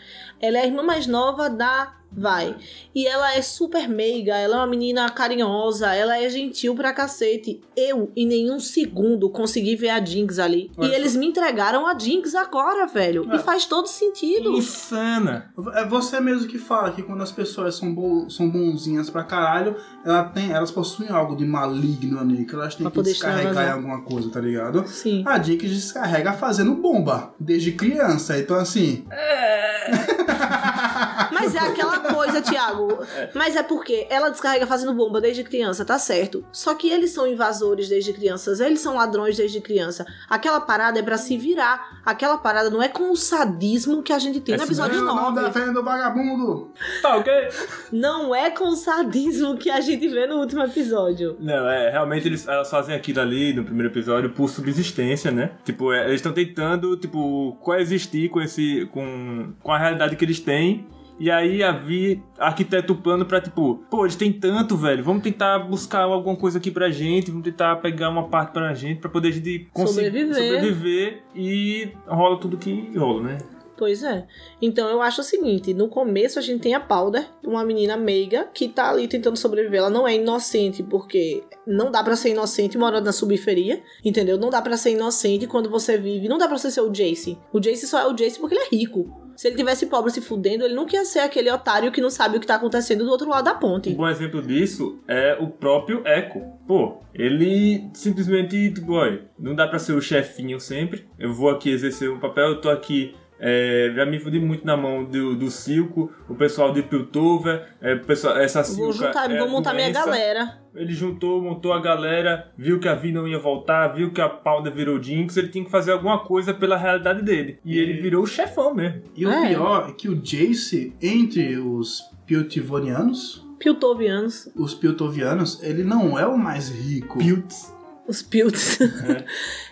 Ela é a irmã mais nova da Vai. E ela é super meiga, ela é uma menina carinhosa, ela é gentil pra cacete. Eu, em nenhum segundo, consegui ver a Jinx ali. Olha e só. eles me entregaram a Jinx agora, velho. É. E faz todo sentido. Insana! É você mesmo que fala que quando as pessoas são, bo são bonzinhas pra caralho, ela tem, elas possuem algo de maligno ali, que elas têm Pra que descarregar em alguma coisa, tá ligado? Sim. A Jinx descarrega fazendo bomba, desde criança. Então, assim, é (laughs) Tiago. Mas é porque ela descarrega fazendo bomba desde criança, tá certo. Só que eles são invasores desde crianças, eles são ladrões desde criança. Aquela parada é pra se virar. Aquela parada não é com o sadismo que a gente tem É no episódio Eu não 9. defendo o vagabundo. Tá, ok? Não é com o sadismo que a gente vê no último episódio. Não, é, realmente eles, elas fazem aquilo ali no primeiro episódio por subsistência, né? Tipo, é, eles estão tentando, tipo, coexistir com esse. com, com a realidade que eles têm. E aí a Vi arquiteta o plano pra, tipo, pô, eles têm tanto, velho. Vamos tentar buscar alguma coisa aqui pra gente, vamos tentar pegar uma parte pra gente pra poder a gente conseguir Sobreviver. sobreviver e rola tudo que rola, né? Pois é. Então eu acho o seguinte: no começo a gente tem a Powder, uma menina meiga que tá ali tentando sobreviver. Ela não é inocente, porque não dá pra ser inocente morando na subferia, entendeu? Não dá pra ser inocente quando você vive. Não dá pra você ser o Jace. O Jace só é o Jace porque ele é rico. Se ele tivesse pobre se fudendo, ele nunca ia ser aquele otário que não sabe o que tá acontecendo do outro lado da Um ponte. bom exemplo disso é o próprio Echo. Pô, ele simplesmente, tipo, olha, não dá pra ser o chefinho sempre. Eu vou aqui exercer um papel, eu tô aqui. É, já me fudi muito na mão do, do Silco, o pessoal de Piltover, é, o pessoal, essa Vou Silca. juntar, é vou montar minha doença. galera. Ele juntou, montou a galera, viu que a Vi não ia voltar, viu que a Powder virou Jinx, ele tinha que fazer alguma coisa pela realidade dele. E ele virou o chefão mesmo. E o É. pior é que o Jace, entre os Piltivonianos, Piltovianos. os Piltovianos, ele não é o mais rico. Pilts. Os Pilts.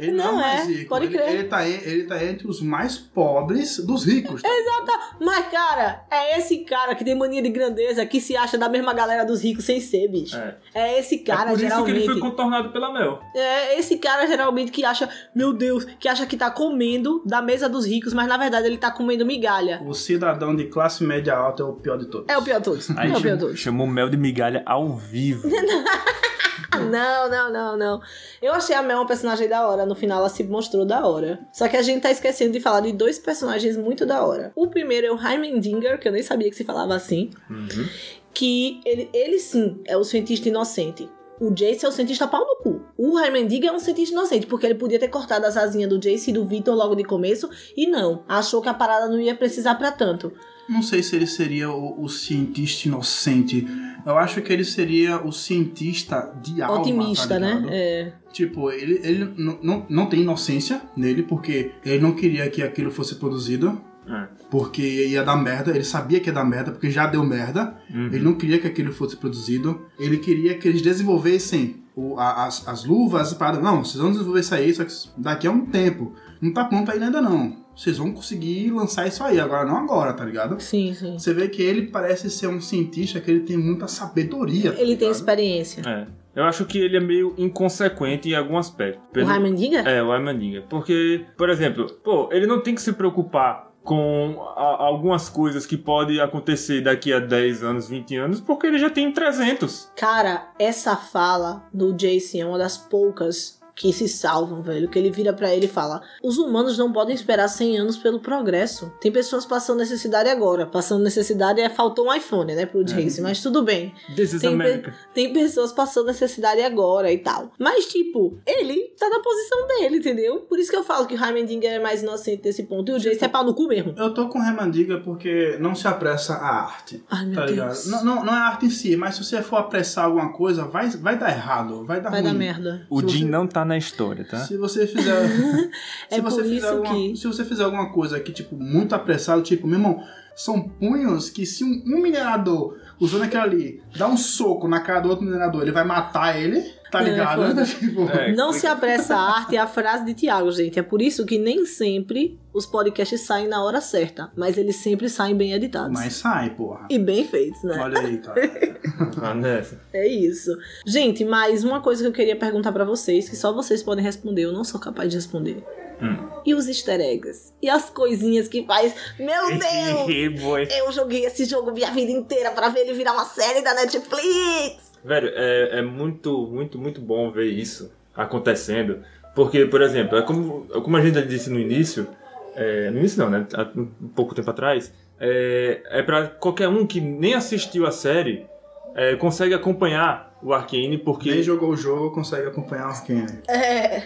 Ele Não não, é o mais é, rico. pode ele, crer. ele tá, ele tá entre os mais pobres dos ricos. tá? Mas, cara, é esse cara que tem mania de grandeza que se acha da mesma galera dos ricos sem ser, bicho. É. É esse cara, é por isso que geralmente. ele foi contornado pela Mel. É esse cara, geralmente, que acha, meu Deus, que acha que tá comendo da mesa dos ricos, mas na verdade ele tá comendo migalha. O cidadão de classe média alta é o pior de todos. É o pior de todos. Aí é o pior de chamou, todos. chamou Mel de migalha ao vivo. (laughs) Não, não, não, não. Eu achei a Mel uma personagem da hora. No final ela se mostrou da hora. Só que a gente tá esquecendo de falar de dois personagens muito da hora. O primeiro é o Heimendinger, que eu nem sabia que se falava assim. Uhum. que ele, ele sim é o cientista inocente. O Jace é o cientista pau no cu. O Heimendiga é um cientista inocente, porque ele podia ter cortado as asinhas do Jace e do Victor logo de começo, e não. Achou que a parada não ia precisar pra tanto. Não sei se ele seria o, o cientista inocente. Eu acho que ele seria o cientista de alma. Otimista, tá né? ligado? É. Tipo, ele, ele não, não, não tem inocência nele, porque ele não queria que aquilo fosse produzido. É. Porque ia dar merda, ele sabia que ia dar merda, porque já deu merda. Uhum. Ele não queria que aquilo fosse produzido. Ele queria que eles desenvolvessem o- a- as, as luvas, as paradas. Não, vocês vão desenvolver isso aí, só que daqui a um tempo. Não tá pronto ainda não. Vocês vão conseguir lançar isso aí, agora não agora, tá ligado? Sim, sim. Você vê que ele parece ser um cientista que ele tem muita sabedoria. tá Ele tem experiência. É. Eu acho que ele é meio inconsequente em algum aspecto. O Pelo- Heimendiga? É, o Heimendinger. Porque, por exemplo, pô, ele não tem que se preocupar com a- algumas coisas que podem acontecer daqui a 10 anos, 20 anos, porque ele já tem 300. Cara, essa fala do Jason é uma das poucas que se salvam, velho. Que ele vira pra ele e fala: Os humanos não podem esperar 100 anos pelo progresso. Tem pessoas passando necessidade agora. Passando necessidade é faltou um iPhone, né, pro Jason, mas tudo bem. This is Tem, America. pe- tem pessoas passando necessidade agora e tal. Mas, tipo, ele tá na posição dele, entendeu? Por isso que eu falo que o Heimendinger é mais inocente desse ponto. E o Jason é pau no cu mesmo. Eu tô com Remandiga porque não se apressa a arte. Ai, meu Tá ligado? Deus. Não, não, não é a arte em si, mas se você for apressar alguma coisa, vai, vai dar errado, vai dar Vai ruim. dar merda. O Jim você- não tá na história, tá? Se você fizer. (laughs) É se você por fizer isso alguma, que- Se você fizer alguma coisa que, tipo, muito apressado, tipo, meu irmão, são punhos que se um, um minerador usando aquilo ali dá um soco na cara do outro minerador, ele vai matar ele, tá É, ligado? foda. tipo, É. Não se apressa a arte é a frase de Tiago, gente. É por isso que nem sempre os podcasts saem na hora certa, mas eles sempre saem bem editados. Mas sai, porra. E bem feitos, né? Olha aí, cara. (laughs) Ah, nessa. É isso. Gente, mais uma coisa que eu queria perguntar pra vocês, que só vocês podem responder, eu não sou capaz de responder. Hum. E os easter eggs? E as coisinhas que faz. Meu Deus! Eu joguei esse jogo minha vida inteira pra ver ele virar uma série da Netflix! Velho, é, é muito, muito, muito bom ver isso acontecendo. Porque, por exemplo, é como, é como a gente já disse no início, é, no início não, né? Há um pouco tempo atrás, é, é para qualquer um que nem assistiu a série é, consegue acompanhar o Arcane, porque. Quem jogou o jogo consegue acompanhar o Arkane. É.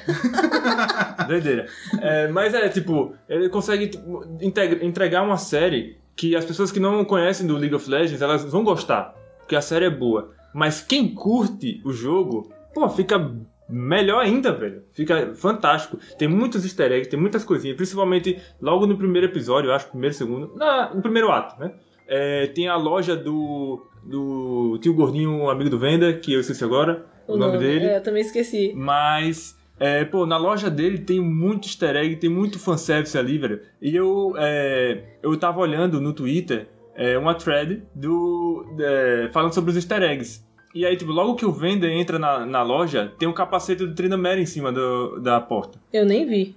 (laughs) Doideira. É, mas é, tipo, ele consegue tipo, entregar uma série que as pessoas que não conhecem do League of Legends, elas vão gostar, porque a série é boa. Mas quem curte o jogo, pô, fica melhor ainda, velho. Fica fantástico. Tem muitos easter eggs, tem muitas coisinhas, principalmente logo no primeiro episódio, eu acho, primeiro, segundo, na, no primeiro ato, né? É, tem a loja do, do tio gordinho, amigo do Venda, que eu esqueci agora o, nome, dele. É, eu também esqueci. Mas, é, pô, na loja dele tem muito easter egg, tem muito fanservice ali, velho. E eu, é, eu tava olhando no Twitter é, uma thread do, é, falando sobre os easter eggs. E aí, tipo, logo que o Vender entra na, na loja, tem um capacete do Trinamere em cima do, da porta. Eu nem vi.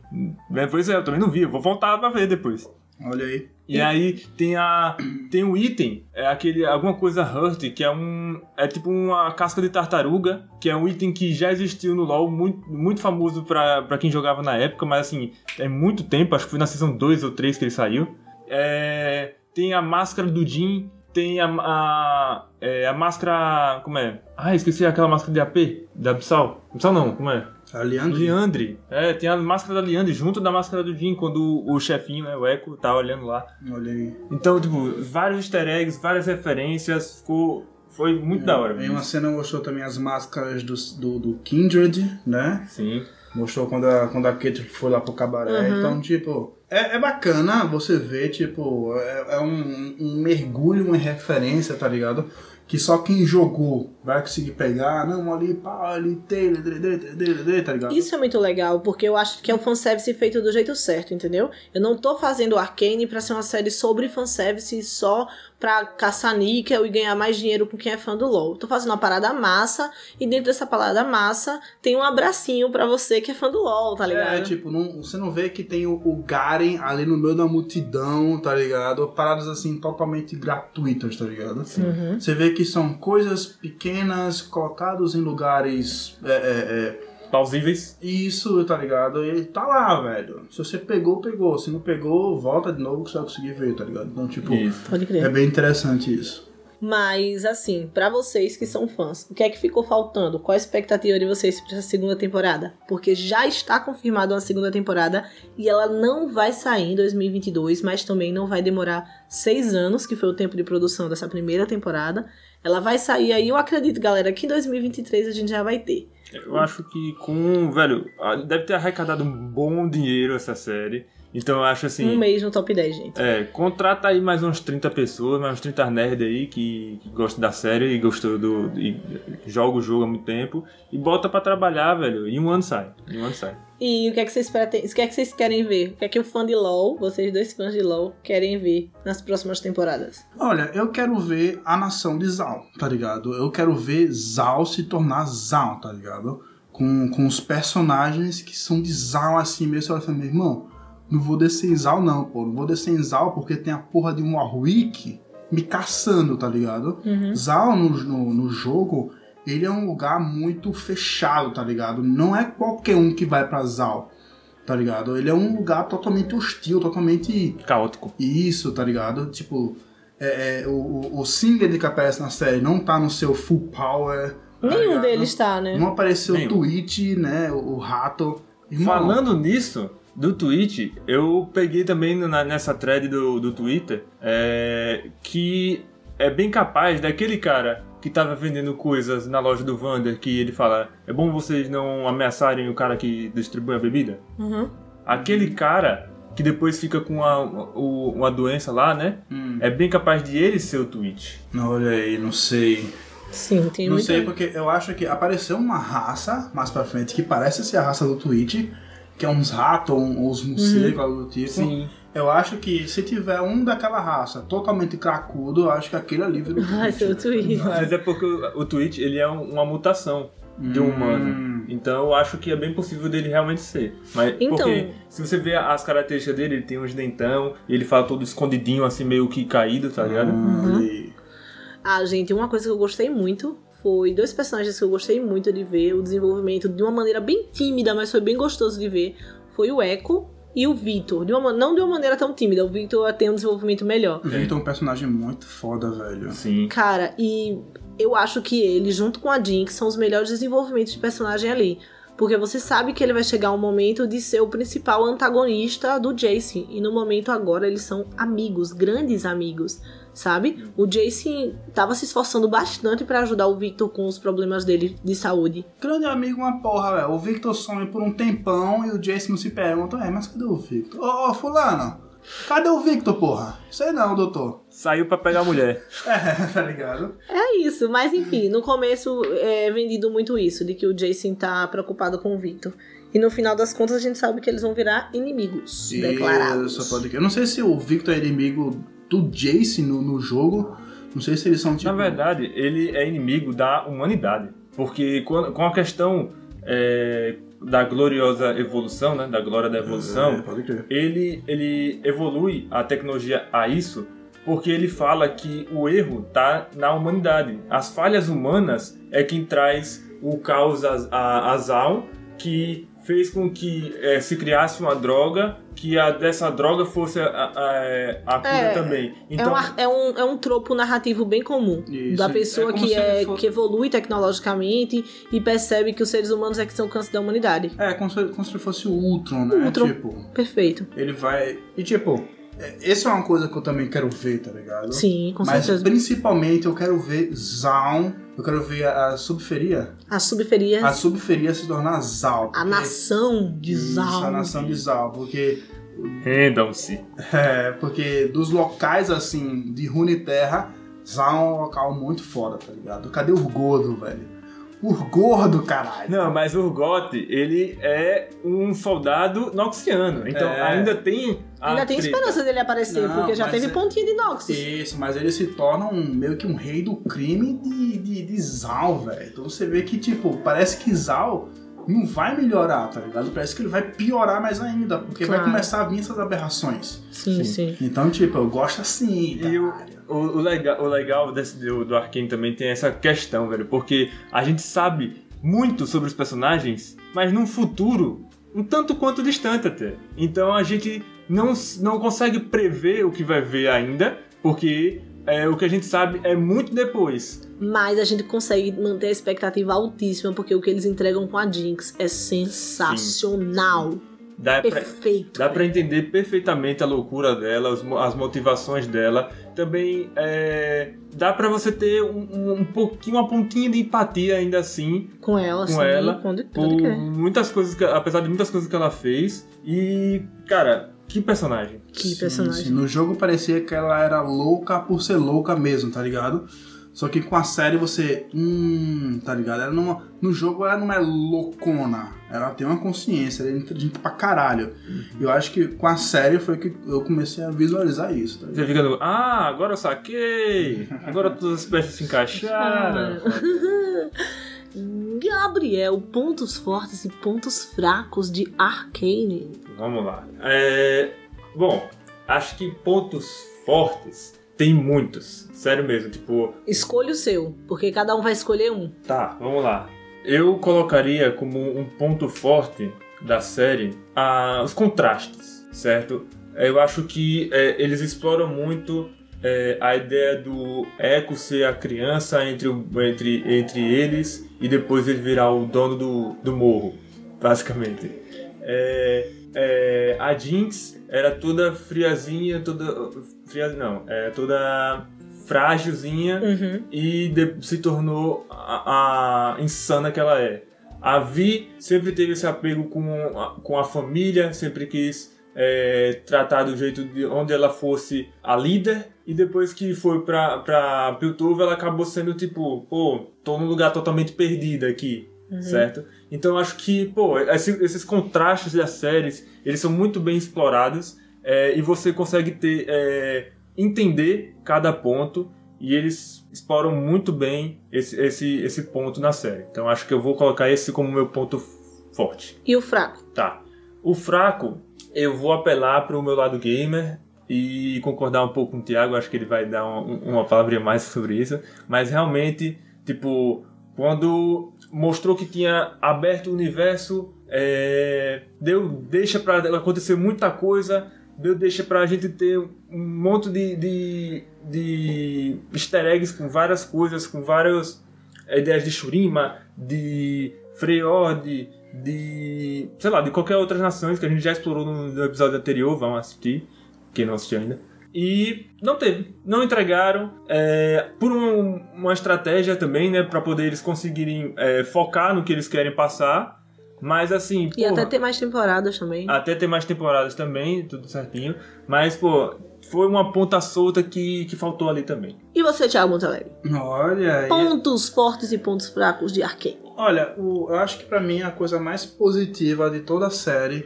É, Pois é, eu também não vi, eu vou voltar pra ver depois. Olha aí. E aí tem a tem um item, é aquele alguma coisa hurt, que é um é tipo uma casca de tartaruga, que é um item que já existiu no LoL, muito, muito famoso pra, pra quem jogava na época, mas assim, é muito tempo, acho que foi na season 2 ou 3 que ele saiu. É, tem a máscara do Jin, tem a a, é, a máscara, como é? Ah, esqueci aquela máscara de AP, da Absal. Absal não, como é? A Leandro. Liandre. É, tem a máscara da Liandre junto da máscara do Jin, quando o, o chefinho, né, o Echo, tá olhando lá. Olha aí. Então, tipo, vários easter eggs, várias referências, ficou. Foi muito da hora. Em uma cena mostrou também as máscaras do, do, do Kindred, né? Sim. Mostrou quando a, quando a Kate foi lá pro cabaré. Uhum. Então, tipo, é, é bacana você ver, tipo, é, é um, um mergulho, uma referência, tá ligado? Que só quem jogou vai conseguir pegar. Não, ali, pá, ali, tem, tá ligado? Isso é muito legal, porque eu acho que é um fanservice feito do jeito certo, entendeu? Eu não tô fazendo Arcane pra ser uma série sobre fanservice só pra caçar níquel e ganhar mais dinheiro com quem é fã do LoL. Tô fazendo uma parada massa, e dentro dessa parada massa tem um abracinho pra você que é fã do LoL, tá ligado? É, tipo, não, você não vê que tem o, o Garen ali no meio da multidão, tá ligado? Paradas assim totalmente gratuitas, tá ligado? Uhum. Você vê que são coisas pequenas colocadas em lugares. É, é, é, Plausíveis. isso, tá ligado? E tá lá, velho. Se você pegou, pegou. Se não pegou, volta de novo que você vai conseguir ver, tá ligado? Então, tipo, Isso. Pode crer. é bem interessante isso. Mas, assim, pra vocês que são fãs, o que é que ficou faltando? Qual a expectativa de vocês pra essa segunda temporada? Porque já está confirmada uma segunda temporada e ela não vai sair em 2022, mas também não vai demorar seis anos, que foi o tempo de produção dessa primeira temporada. Ela vai sair aí, eu acredito, galera, que em 2023 a gente já vai ter. Eu acho que com. Velho, deve ter arrecadado um bom dinheiro essa série. Então eu acho assim. Um mês no top 10, gente. É, contrata aí mais uns 30 pessoas, mais uns 30 nerds aí que, que gostam da série e gostou do. e joga o jogo há muito tempo e bota pra trabalhar, velho. E um ano sai. Em um ano sai. E o que é que vocês pretendem? O que é que vocês querem ver? O que é que o fã de LOL, vocês dois fãs de LOL, querem ver nas próximas temporadas? Olha, eu quero ver a nação de Zal, tá ligado? Eu quero ver Zal se tornar Zal, tá ligado? Com, com os personagens que são de Zal assim mesmo. Você vai falar, meu irmão, não vou descer em Zal não, pô. Não vou descer em Zal porque tem a porra de um Warwick me caçando, tá ligado? Zal no, no, no jogo, ele é um lugar muito fechado, tá ligado? Não é qualquer um que vai pra Zal, tá ligado? Ele é um lugar totalmente hostil, totalmente Caótico. isso, tá ligado? Tipo, é, é, o, o, o Singed que aparece na série não tá no seu full power. tá Nenhum ligado? deles tá, né? Não apareceu o Nenhum. Twitch, né? O, o rato. Irmão, Falando nisso, do Twitch, eu peguei também na- nessa thread do, do Twitter é, que é bem capaz daquele cara que tava vendendo coisas na loja do Vander, que ele fala: é bom vocês não ameaçarem o cara que distribui a bebida. Uhum. Aquele cara que depois fica com uma, uma doença lá, né? Hum. É bem capaz de ele ser o Twitch. Não, olha aí, não sei. Sim, tem não sei, porque eu acho que apareceu uma raça mais pra frente que parece ser a raça do Twitch, que é uns ratos ou uns morcegos, algo do tipo. Eu acho que se tiver um daquela raça totalmente cracudo, eu acho que aquele ali vira o Vai ser o Twitch. Mas é porque o, Twitch, ele é um- uma mutação de um Hum. humano. Então eu acho que é bem possível dele realmente ser. Mas Então- porque se você vê as características dele, ele tem uns dentão, ele fala todo escondidinho, assim, meio que caído, tá ligado? Hum, olha aí. Ah, gente, uma coisa que eu gostei muito foi dois personagens que eu gostei muito de ver o desenvolvimento de uma maneira bem tímida, mas foi bem gostoso de ver. Foi o Echo e o Victor. De uma, ma- não de uma maneira tão tímida, o Victor tem um desenvolvimento melhor. O Victor é um personagem muito foda, velho. Sim. Cara, e eu acho que ele, junto com a Jinx, são os melhores desenvolvimentos de personagem ali. Porque você sabe que ele vai chegar um momento de ser o principal antagonista do Jason. E no momento agora eles são amigos, grandes amigos, sabe? O Jason tava se esforçando bastante pra ajudar o Victor com os problemas dele de saúde. Grande amigo, uma porra, velho. O Victor some por um tempão e o Jason se pergunta, é, mas cadê o Victor? Ô, ô, fulano, cadê o Victor, porra? Sei não, doutor. Saiu pra pegar a mulher. (laughs) É, tá ligado? É isso, mas enfim, no começo é vendido muito isso, de que o Jason tá preocupado com o Victor. E no final das contas a gente sabe que eles vão virar inimigos declarados. Isso, pode. Eu não sei se o Victor é inimigo do Jason no, no jogo. Não sei se eles são tipo. Na verdade, ele é inimigo da humanidade. Porque com com a questão é, da gloriosa evolução, né? Da glória da É, evolução, crer. ele, ele evolui a tecnologia a isso porque ele fala que o erro tá na humanidade. As falhas humanas é quem traz o caos a, a, a Zaun, que fez com que eh, se criasse uma droga, que a dessa droga fosse a, a, a cura É, também. É, Então, é, um, é um tropo narrativo bem comum. Isso, da é pessoa como que, é, fosse- que evolui tecnologicamente e percebe que os seres humanos é que são o câncer da humanidade. É, como se, como se fosse o Ultron, né? Ultron. Tipo, Perfeito. ele vai. E tipo, é, essa é uma coisa que eu também quero ver, tá ligado? Sim, com Mas certeza. principalmente eu quero ver Zaun. Eu quero ver a, a subferia. A subferia, A subferia se tornar Zal. a nação de Isso, Zal. a nação de Zal. Porque rendam-se. É, porque dos locais assim de Runeterra, Zal é um local muito foda, tá ligado? Cadê o gordo, velho? O gordo, caralho. Não, mas o Urgot, ele é um soldado noxiano. Então É. ainda tem Ainda tem treta. esperança dele aparecer, Não, porque já teve é- pontinha de Noxus. Isso, mas ele se torna um, meio que um rei do crime de, de, de Zal, velho. Então você vê que, tipo, parece que Zal não vai melhorar, tá ligado? Parece que ele vai piorar mais ainda, porque vai Claro. começar a vir essas aberrações. Sim, Sim. sim. Então, tipo, eu gosto assim, E o, o, o legal, o legal desse, do, do Arkane também tem essa questão, velho, porque a gente sabe muito sobre os personagens, mas num futuro um tanto quanto distante até. Então a gente não, não consegue prever o que vai ver ainda, porque é, o que a gente sabe é muito depois. Mas a gente consegue manter a expectativa altíssima, porque o que eles entregam com a Jinx é sensacional. Dá pra, Perfeito. Dá pra entender perfeitamente a loucura dela, mo- as motivações dela. Também é, dá pra você ter um, um- pouquinho, uma pontinha de empatia ainda assim Com ela, Com sim. ela, Pode, por muitas coisas, que, apesar de muitas coisas que ela fez. E, cara, que personagem. Que Sim, personagem. sim. No jogo parecia que ela era louca por ser louca mesmo, tá ligado? Só que com a série você. Hum, tá ligado? Ela não, no jogo ela não é loucona. Ela tem uma consciência, ela é inteligente pra caralho. E eu acho que com a série foi que eu comecei a visualizar isso, tá ligado? Você fica no. Ah, agora eu saquei! Agora todas as peças se encaixaram. (laughs) Gabriel, pontos fortes e pontos fracos de Arcane. Vamos lá. É, bom, acho que pontos fortes tem muitos. Sério mesmo, tipo, Escolha o seu, porque cada um vai escolher um. Tá, vamos lá. Eu colocaria como um ponto forte da série ah, os contrastes, certo? Eu acho que é, eles exploram muito é, a ideia do Echo ser a criança entre, o- entre, entre eles e depois ele virar o dono do, do morro, basicamente. É, é, a Jinx era toda friazinha, toda. Fria, não, é toda frágilzinha Uhum. e de- se tornou a, a insana que ela é. A Vi sempre teve esse apego com a, com a família, sempre quis é, tratar do jeito de onde ela fosse a líder. E depois que foi pra, pra Piltover, ela acabou sendo tipo, pô, tô num lugar totalmente perdido aqui, certo? Então eu acho que, pô, esse- esses contrastes das séries, eles são muito bem explorados é, e você consegue ter, é, entender cada ponto e eles exploram muito bem esse, esse, esse ponto na série. Então acho que eu vou colocar esse como meu ponto forte. E o fraco? Tá. O fraco, eu vou apelar pro meu lado gamer e concordar um pouco com o Thiago, acho que ele vai dar uma, uma palavrinha mais sobre isso. Mas realmente, tipo, quando mostrou que tinha aberto o universo, é, deu deixa pra acontecer muita coisa, deu deixa pra gente ter um monte de, de, de easter eggs com várias coisas, com várias ideias de Shurima, de Freyord, de. sei lá, de qualquer outras nações que a gente já explorou no, no episódio anterior, vão assistir, quem não assistiu ainda. E não teve, não entregaram, é, por um- uma estratégia também, né, para poder eles conseguirem é, focar no que eles querem passar. Mas assim, E até porra, ter mais temporadas também. até ter mais temporadas também, tudo certinho. Mas, pô, foi uma ponta solta que, que faltou ali também. E você, Thiago Montalegre? Olha, e- Pontos fortes e pontos fracos de Arkane. olha, o- eu acho que pra mim a coisa mais positiva de toda a série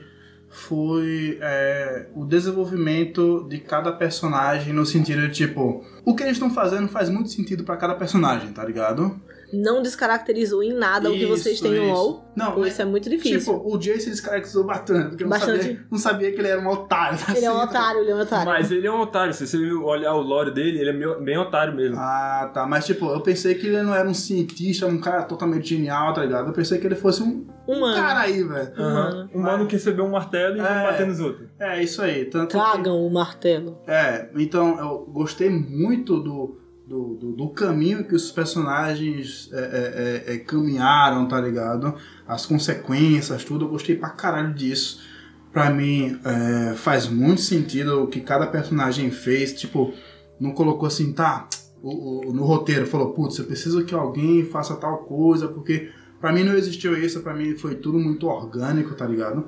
foi é, o desenvolvimento de cada personagem no sentido de tipo, o que eles estão fazendo faz muito sentido pra cada personagem, tá ligado? Não descaracterizou em nada o que vocês Isso, têm no isso. LoL. Não, mas, isso é muito difícil. tipo, o Jace descaracterizou bastante, porque eu não Bastante. sabia, não sabia que ele era um otário. ele é um assim, otário, ele é um otário. Mas ele é um otário, se você olhar o lore dele, ele é meio- bem otário mesmo. Ah, tá. Mas, tipo, eu pensei que ele não era um cientista, um cara totalmente genial, tá ligado? Eu pensei que ele fosse um, um Humano. cara aí, velho. Aham. Um mano que recebeu um martelo e vai É. bater nos outros. É, isso aí. Tanto que- Tragam o martelo. É, então eu gostei muito do, do, do, do caminho que os personagens é, é, é, é, caminharam, tá ligado? As consequências, tudo. Eu gostei pra caralho disso. Pra mim, é, faz muito sentido o que cada personagem fez. Tipo, não colocou assim, tá? O, o- no roteiro falou, putz, eu preciso que alguém faça tal coisa, porque pra mim não existiu isso, pra mim foi tudo muito orgânico, tá ligado?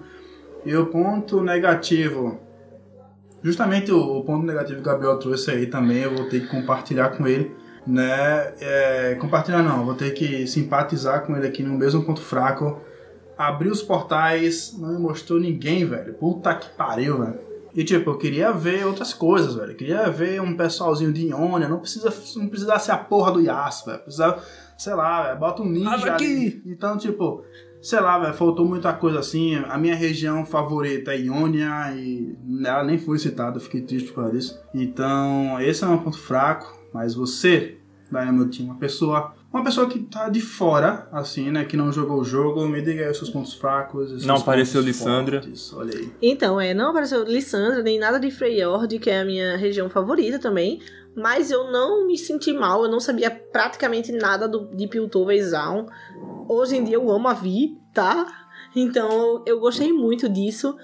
E o ponto negativo, Justamente o, ponto negativo que o Gabriel trouxe aí também, eu vou ter que compartilhar com ele, né? É, compartilhar não, vou ter que simpatizar com ele aqui no mesmo ponto fraco. Abriu os portais, não me mostrou ninguém, velho. Puta que pariu, velho. E tipo, eu queria ver outras coisas, velho. Eu queria ver um pessoalzinho de Ionia, não precisa não precisa ser a porra do Yasuo, velho. Precisa, sei lá, velho, bota um ninja Abre aqui! ali. Então, tipo, sei lá, velho, faltou muita coisa assim. A minha região favorita é Ionia e ela nem foi citada, eu fiquei triste por causa disso. Então, esse é um ponto fraco, mas você, Dynamite, uma pessoa, uma pessoa que tá de fora, assim, né, que não jogou o jogo, me diga aí os seus pontos fracos. os Não seus apareceu Lissandra. fortes. Olha aí. Então, é, não apareceu Lissandra, nem nada de Freyord, que é a minha região favorita também. Mas eu não me senti mal, eu não sabia praticamente nada do, de Piltover Zaun. Hoje em dia eu amo a Vi, tá? Então eu, gostei muito disso.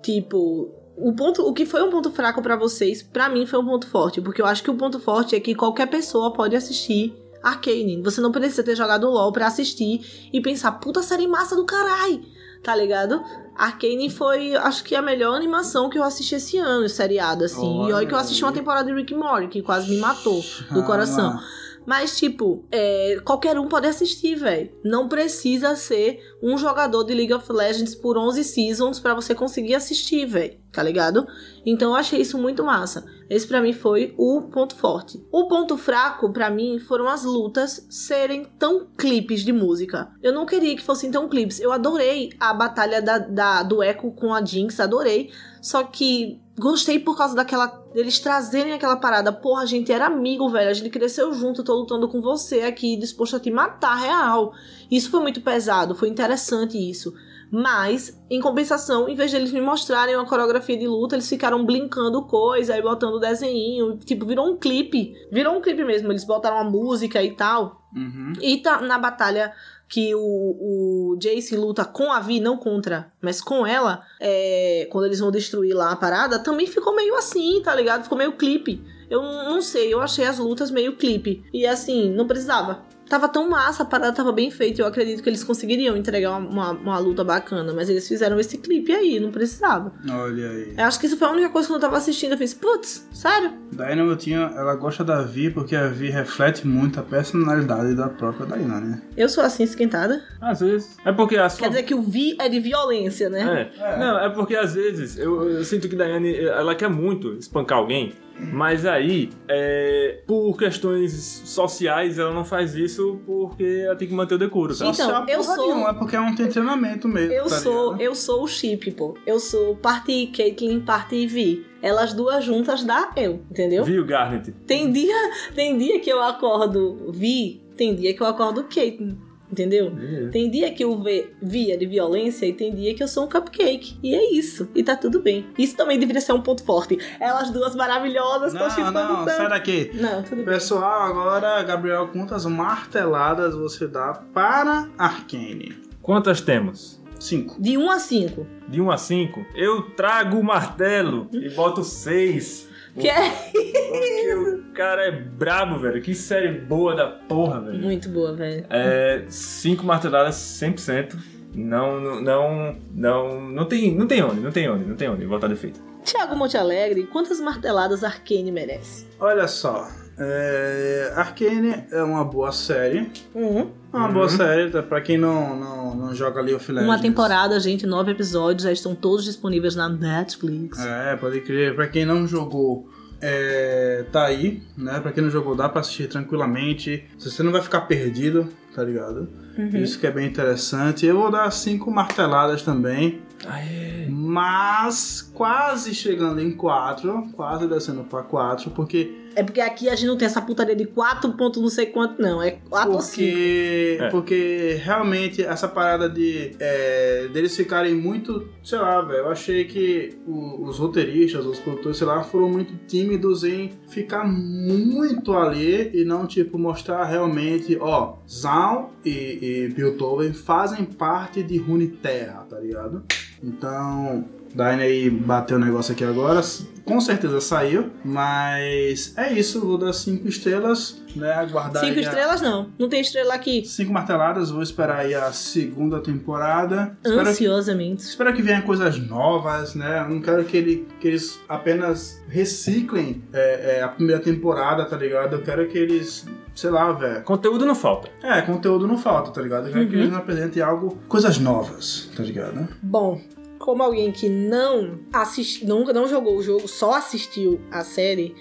Tipo, o ponto, o que foi um ponto fraco pra vocês, pra mim foi um ponto forte, porque eu acho que o ponto forte é que qualquer pessoa pode assistir Arcane. Você não precisa ter jogado LoL pra assistir e pensar, puta série massa do caralho, tá ligado? Arcane foi, acho que a melhor animação que eu assisti esse ano, seriado, assim. e olha que eu assisti uma temporada de Rick Morty, que quase me matou do coração. Ah, Mas, tipo, é, qualquer um pode assistir, velho. Não precisa ser um jogador de League of Legends por 11 seasons pra você conseguir assistir, velho. Tá ligado? Então eu achei isso muito massa. Esse pra mim foi o ponto forte. O ponto fraco pra mim foram as lutas serem tão clipes de música. Eu não queria que fossem tão clipes. Eu adorei a batalha da, da- do Echo com a Jinx, adorei. Só que gostei por causa daquela. deles trazerem aquela parada. Porra, a gente era amigo, velho. A gente cresceu junto, tô lutando com você aqui, disposto a te matar, real. Isso foi muito pesado, foi interessante isso. Mas, em compensação, em vez de eles me mostrarem uma coreografia de luta, eles ficaram blinkando coisa, aí botando desenho, tipo, virou um clipe. Virou um clipe mesmo, eles botaram uma música e tal. Uhum. E tá na batalha que o, o Jace luta com a Vi, não contra, mas com ela, é, quando eles vão destruir lá a parada, também ficou meio assim, tá ligado? Ficou meio clipe. Eu não sei, eu achei as lutas meio clipe. E assim, não precisava. Tava tão massa, a parada tava bem feita. Eu acredito que eles conseguiriam entregar uma, uma, uma luta bacana, mas eles fizeram esse clipe aí, não precisava. Olha aí. Eu acho que isso foi a única coisa que eu tava assistindo. Eu fiz, putz, sério? Dynamite, ela gosta da Vi porque a Vi reflete muito a personalidade da própria Diana, né? Eu sou assim esquentada. Às vezes. É porque a sua. Quer dizer que o Vi é de violência, né? É. Não, é porque às vezes eu, eu sinto que Daiane ela quer muito espancar alguém, mas aí, é, por questões sociais, ela não faz isso porque ela tem que manter o decoro, sabe? Então, Só eu sou- nenhuma, é porque é um treinamento mesmo. Eu tá sou, ligado? eu sou o chip, pô. Eu sou parte Caitlyn, parte Vi. Elas duas juntas dá eu, entendeu? Viu, Garnet? Tem dia, tem dia que eu acordo Vi, tem dia que eu acordo Caitlyn, entendeu? Tem dia que eu ve, via de violência e tem dia que eu sou um cupcake. E é isso. E tá tudo bem. Isso também deveria ser um ponto forte. Elas duas maravilhosas, Não, chipando não, tanto. sai daqui. Não, tudo bem. Pessoal, agora, Gabriel, quantas marteladas você dá para Arcane? Quantas temos? Cinco. De 1 a 5. De 1 a 5, eu trago o martelo e boto 6. Que é Porque o cara é brabo, velho. Que série boa da porra, velho. muito boa, velho. É, 5 marteladas 100%. Não, não, não, não, não tem, não tem onde, não tem onde, não tem onde botar defeito. Tiago Monte Alegre, quantas marteladas Arcane merece? Olha só. É... Arcane é uma boa série. Uhum. É uma boa série, tá? pra quem não, não, não joga League of Legends. Uma temporada, gente, nove episódios, já estão todos disponíveis na Netflix. É, pode crer. Pra quem não jogou, é, tá aí, né? Pra quem não jogou, dá pra assistir tranquilamente. Você não vai ficar perdido, tá ligado? Isso que é bem interessante. Eu vou dar cinco marteladas também. Aê. Mas quase chegando em quatro. Quase descendo pra quatro. Porque É porque aqui a gente não tem essa putaria de 4 ponto não sei quanto, não. É 4 ou 5. Porque, É. porque realmente essa parada de é, deles ficarem muito, sei lá, velho, eu achei que o- os roteiristas, os produtores, sei lá, foram muito tímidos em ficar muito ali e não, tipo, mostrar realmente, ó, Zaun e, e Piltover fazem parte de Runeterra, tá ligado? Então, Daine aí bateu o negócio aqui agora, com certeza saiu, mas é isso, vou dar cinco estrelas, né, aguardar 5 aí a- estrelas não. Não tem estrela aqui. Cinco marteladas, vou esperar aí a segunda temporada. Espero que, Ansiosamente. espero que venham coisas novas, né? Eu não quero que, ele, que eles apenas reciclem é, é, a primeira temporada, tá ligado? Eu quero que eles, sei lá, velho. Conteúdo não falta. É, conteúdo não falta, tá ligado? Eu quero que Uhum. eles apresentem algo, coisas novas, tá ligado? Bom, como alguém que não assisti, nunca não jogou o jogo, só assistiu a série,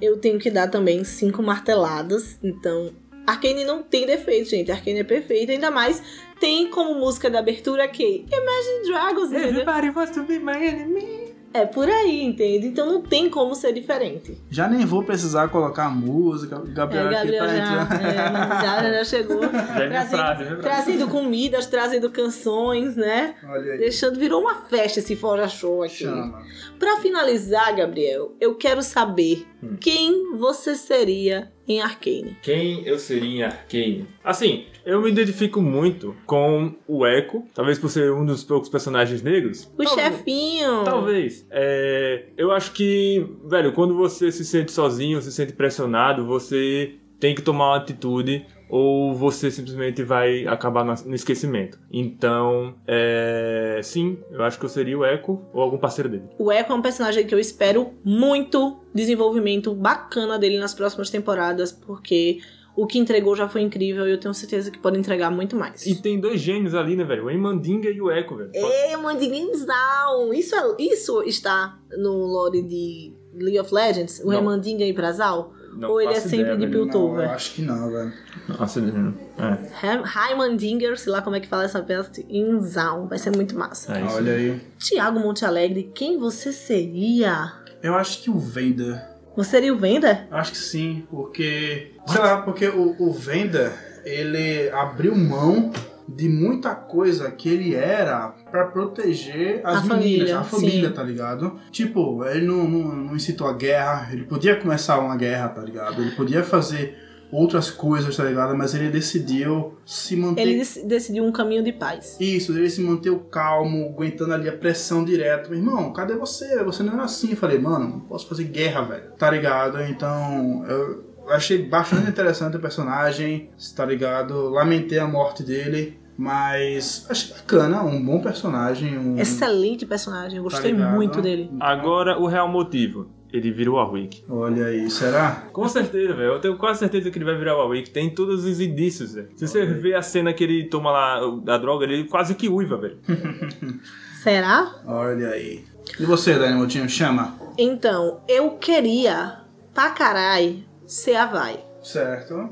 eu tenho que dar também cinco marteladas. Então, Arcane não tem defeito, gente. Arcane é perfeito, ainda mais tem como música de abertura que Imagine Dragons, entendeu? wants to be my enemy. É por aí, entende? Então não tem como ser diferente. Já nem vou precisar colocar música. O Gabriel, É, Gabriel aqui tá já, entrando. é, já, já (laughs) chegou. Já é frase, trazendo comidas, trazendo canções, né? Olha aí. Deixando, virou uma festa esse Fora Show aqui. Chama. Pra finalizar, Gabriel, eu quero saber Hum. quem você seria em Arcane. Quem eu seria em Arcane? Assim, eu me identifico muito com o Echo, talvez por ser um dos poucos personagens negros. O Talvez. chefinho. Talvez. É, eu acho que, velho, quando você se sente sozinho, se sente pressionado, você tem que tomar uma atitude ou você simplesmente vai acabar no esquecimento. Então, é, sim, eu acho que eu seria o Echo ou algum parceiro dele. O Echo é um personagem que eu espero muito desenvolvimento bacana dele nas próximas temporadas, porque o que entregou já foi incrível e eu tenho certeza que pode entregar muito mais. E tem dois gênios ali, né, velho? O Emandinga e o Echo, velho. É, Mandinguinzal! Isso, é- isso está no lore de League of Legends? O Não. Remandinga e Prazal? Não Ou ele é sempre ideia, de velho. Piltover? Não, eu acho que não, velho. Nossa, é. Heimandinger, sei lá como é que fala essa peste, em Zaun. Vai ser muito massa. É. Olha aí. Tiago Monte Alegre, quem você seria? Eu acho que o Vader. Você seria o Venda? Acho que sim, porque. Sei lá, porque o, o Venda, ele abriu mão de muita coisa que ele era pra proteger as A meninas, família, a família, sim. tá ligado? Tipo, ele não, não, não incitou a guerra, ele podia começar uma guerra, tá ligado? Ele podia fazer outras coisas, tá ligado? Mas ele decidiu se manter. Ele dec- decidiu um caminho de paz. Isso, ele se manteve calmo, aguentando ali a pressão direto. Meu irmão, cadê você? Você não era assim. Eu falei, mano, não posso fazer guerra, velho. Tá ligado? Então, eu achei bastante interessante o personagem, tá ligado? Lamentei a morte dele, mas achei bacana, um bom personagem. Um... Excelente personagem, eu gostei ligado? muito dele. Agora, o real motivo. Ele virou o Warwick. Olha aí, será? Com certeza, velho. Eu tenho quase certeza que ele vai virar o Warwick. Tem todos os indícios, velho. Se você ver a cena que ele toma lá a droga, ele quase que uiva, velho. (laughs) Será? Olha aí. E você, Dani Motinho, chama? Então, eu queria, pra carai, ser a Vai. Certo.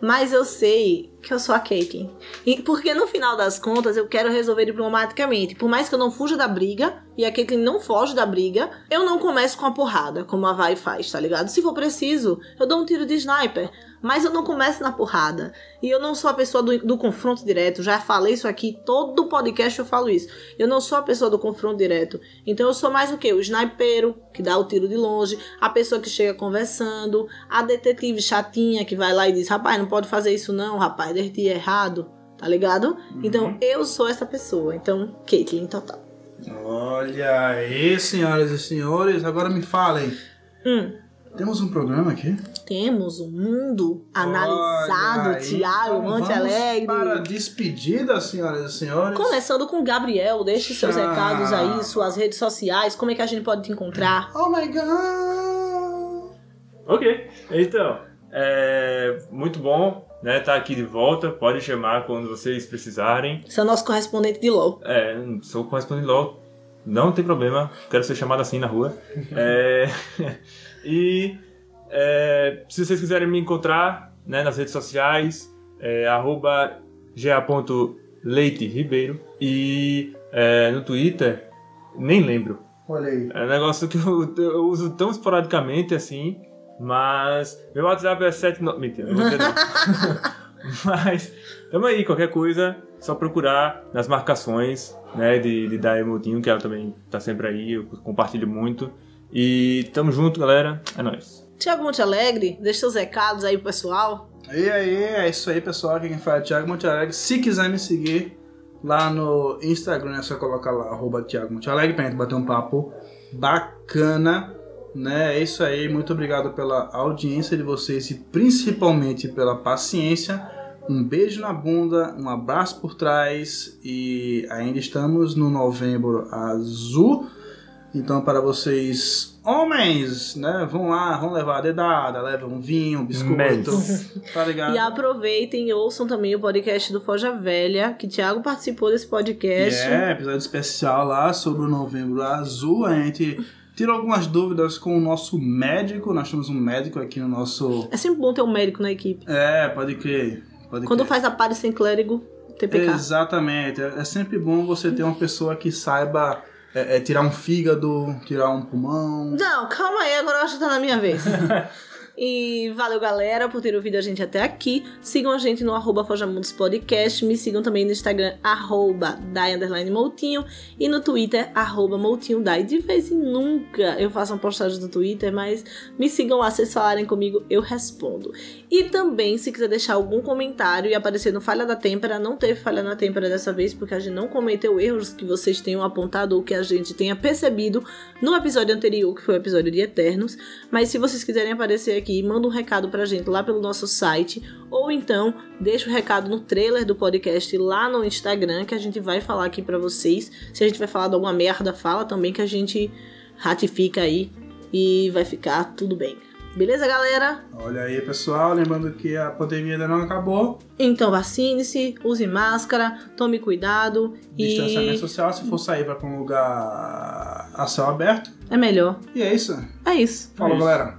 Mas eu sei que eu sou a Caitlyn. E porque no final das contas eu quero resolver diplomaticamente. Por mais que eu não fuja da briga, e a Caitlyn não foge da briga, eu não começo com a porrada, como a Vai faz, tá ligado? Se for preciso, eu dou um tiro de sniper. Mas eu não começo na porrada. E eu não sou a pessoa do, do confronto direto. Já falei isso aqui, todo podcast eu falo isso. Eu não sou a pessoa do confronto direto. Então eu sou mais o quê? O snipeiro, que dá o tiro de longe, a pessoa que chega conversando, a detetive chatinha que vai lá e diz: rapaz, não pode fazer isso não, rapaz, desde errado. Tá ligado? Então eu sou essa pessoa. Então, Caitlyn total. Olha aí, senhoras e senhores, agora me falem. Hum. Temos um programa aqui? Temos o mundo analisado, Tiago então Monte vamos Alegre. Para a despedida, senhoras e senhores. Começando com o Gabriel, deixe seus recados aí, suas redes sociais, como é que a gente pode te encontrar? Oh my god! Ok, então, é muito bom né, estar aqui de volta. Pode chamar quando vocês precisarem. Você é o nosso correspondente de LOL. É, sou correspondente LOL. Não tem problema, quero ser chamado assim na rua. É, (laughs) e é, se vocês quiserem me encontrar né, nas redes sociais, é arroba ga.leiteribeiro e é, no Twitter, nem lembro. Olha aí. É um negócio que eu, eu uso tão esporadicamente assim, mas meu WhatsApp é 79. Mentira, não vou dizer não. (laughs) mas tamo aí, qualquer coisa, só procurar nas marcações, né, de, de dar emotinho, que ela também tá sempre aí, eu compartilho muito. E tamo junto, galera. É nóis. Tiago Monte Alegre, deixa seus recados aí pro pessoal. E aí, é isso aí, pessoal. Aqui quem fala é Thiago Monte Alegre. Se quiser me seguir lá no Instagram, é só colocar lá, arroba Thiago Monte Alegre, pra gente bater um papo bacana. Né? É isso aí. Muito obrigado pela audiência de vocês e principalmente pela paciência. Um beijo na bunda, um abraço por trás e ainda estamos no novembro azul. Então, para vocês, homens, né? Vão lá, vão levar a dedada, levam um vinho, um biscoito. (laughs) Tá ligado? E aproveitem e ouçam também o podcast do Foja Velha, que Tiago participou desse podcast. é, episódio especial lá sobre o Novembro Azul. A gente tirou algumas dúvidas com o nosso médico. Nós temos um médico aqui no nosso. É sempre bom ter um médico na equipe. É, pode crer. Pode Quando crer. faz a pare sem clérigo, TPK. Exatamente. É é sempre bom você ter uma pessoa que saiba é, é, tirar um fígado, tirar um pulmão. Não, calma aí, agora eu acho que tá na minha vez. (laughs) E valeu, galera, por ter ouvido a gente até aqui. Sigam a gente no arroba Fojamundos Podcast. Me sigam também no Instagram, arroba Moutinho. E no Twitter, arroba Moutinho. De vez em nunca eu faço uma postagem no Twitter, mas me sigam lá, se falarem comigo, eu respondo. E também, se quiser deixar algum comentário e aparecer no Falha da Têmpera, não teve Falha na Têmpera dessa vez, porque a gente não cometeu erros que vocês tenham apontado ou que a gente tenha percebido no episódio anterior, que foi o episódio de Eternos. Mas se vocês quiserem aparecer aqui, manda um recado pra gente lá pelo nosso site, ou então deixa o recado no trailer do podcast lá no Instagram, que a gente vai falar aqui pra vocês. Se a gente vai falar de alguma merda, fala também que a gente ratifica aí e vai ficar tudo bem. Beleza, galera? Olha aí, pessoal. Lembrando que a pandemia ainda não acabou. Então vacine-se, use máscara, tome cuidado Distanciamento e social. Se for sair, vai pra um lugar a céu aberto. é melhor. E é isso. É isso. Falou, isso. galera.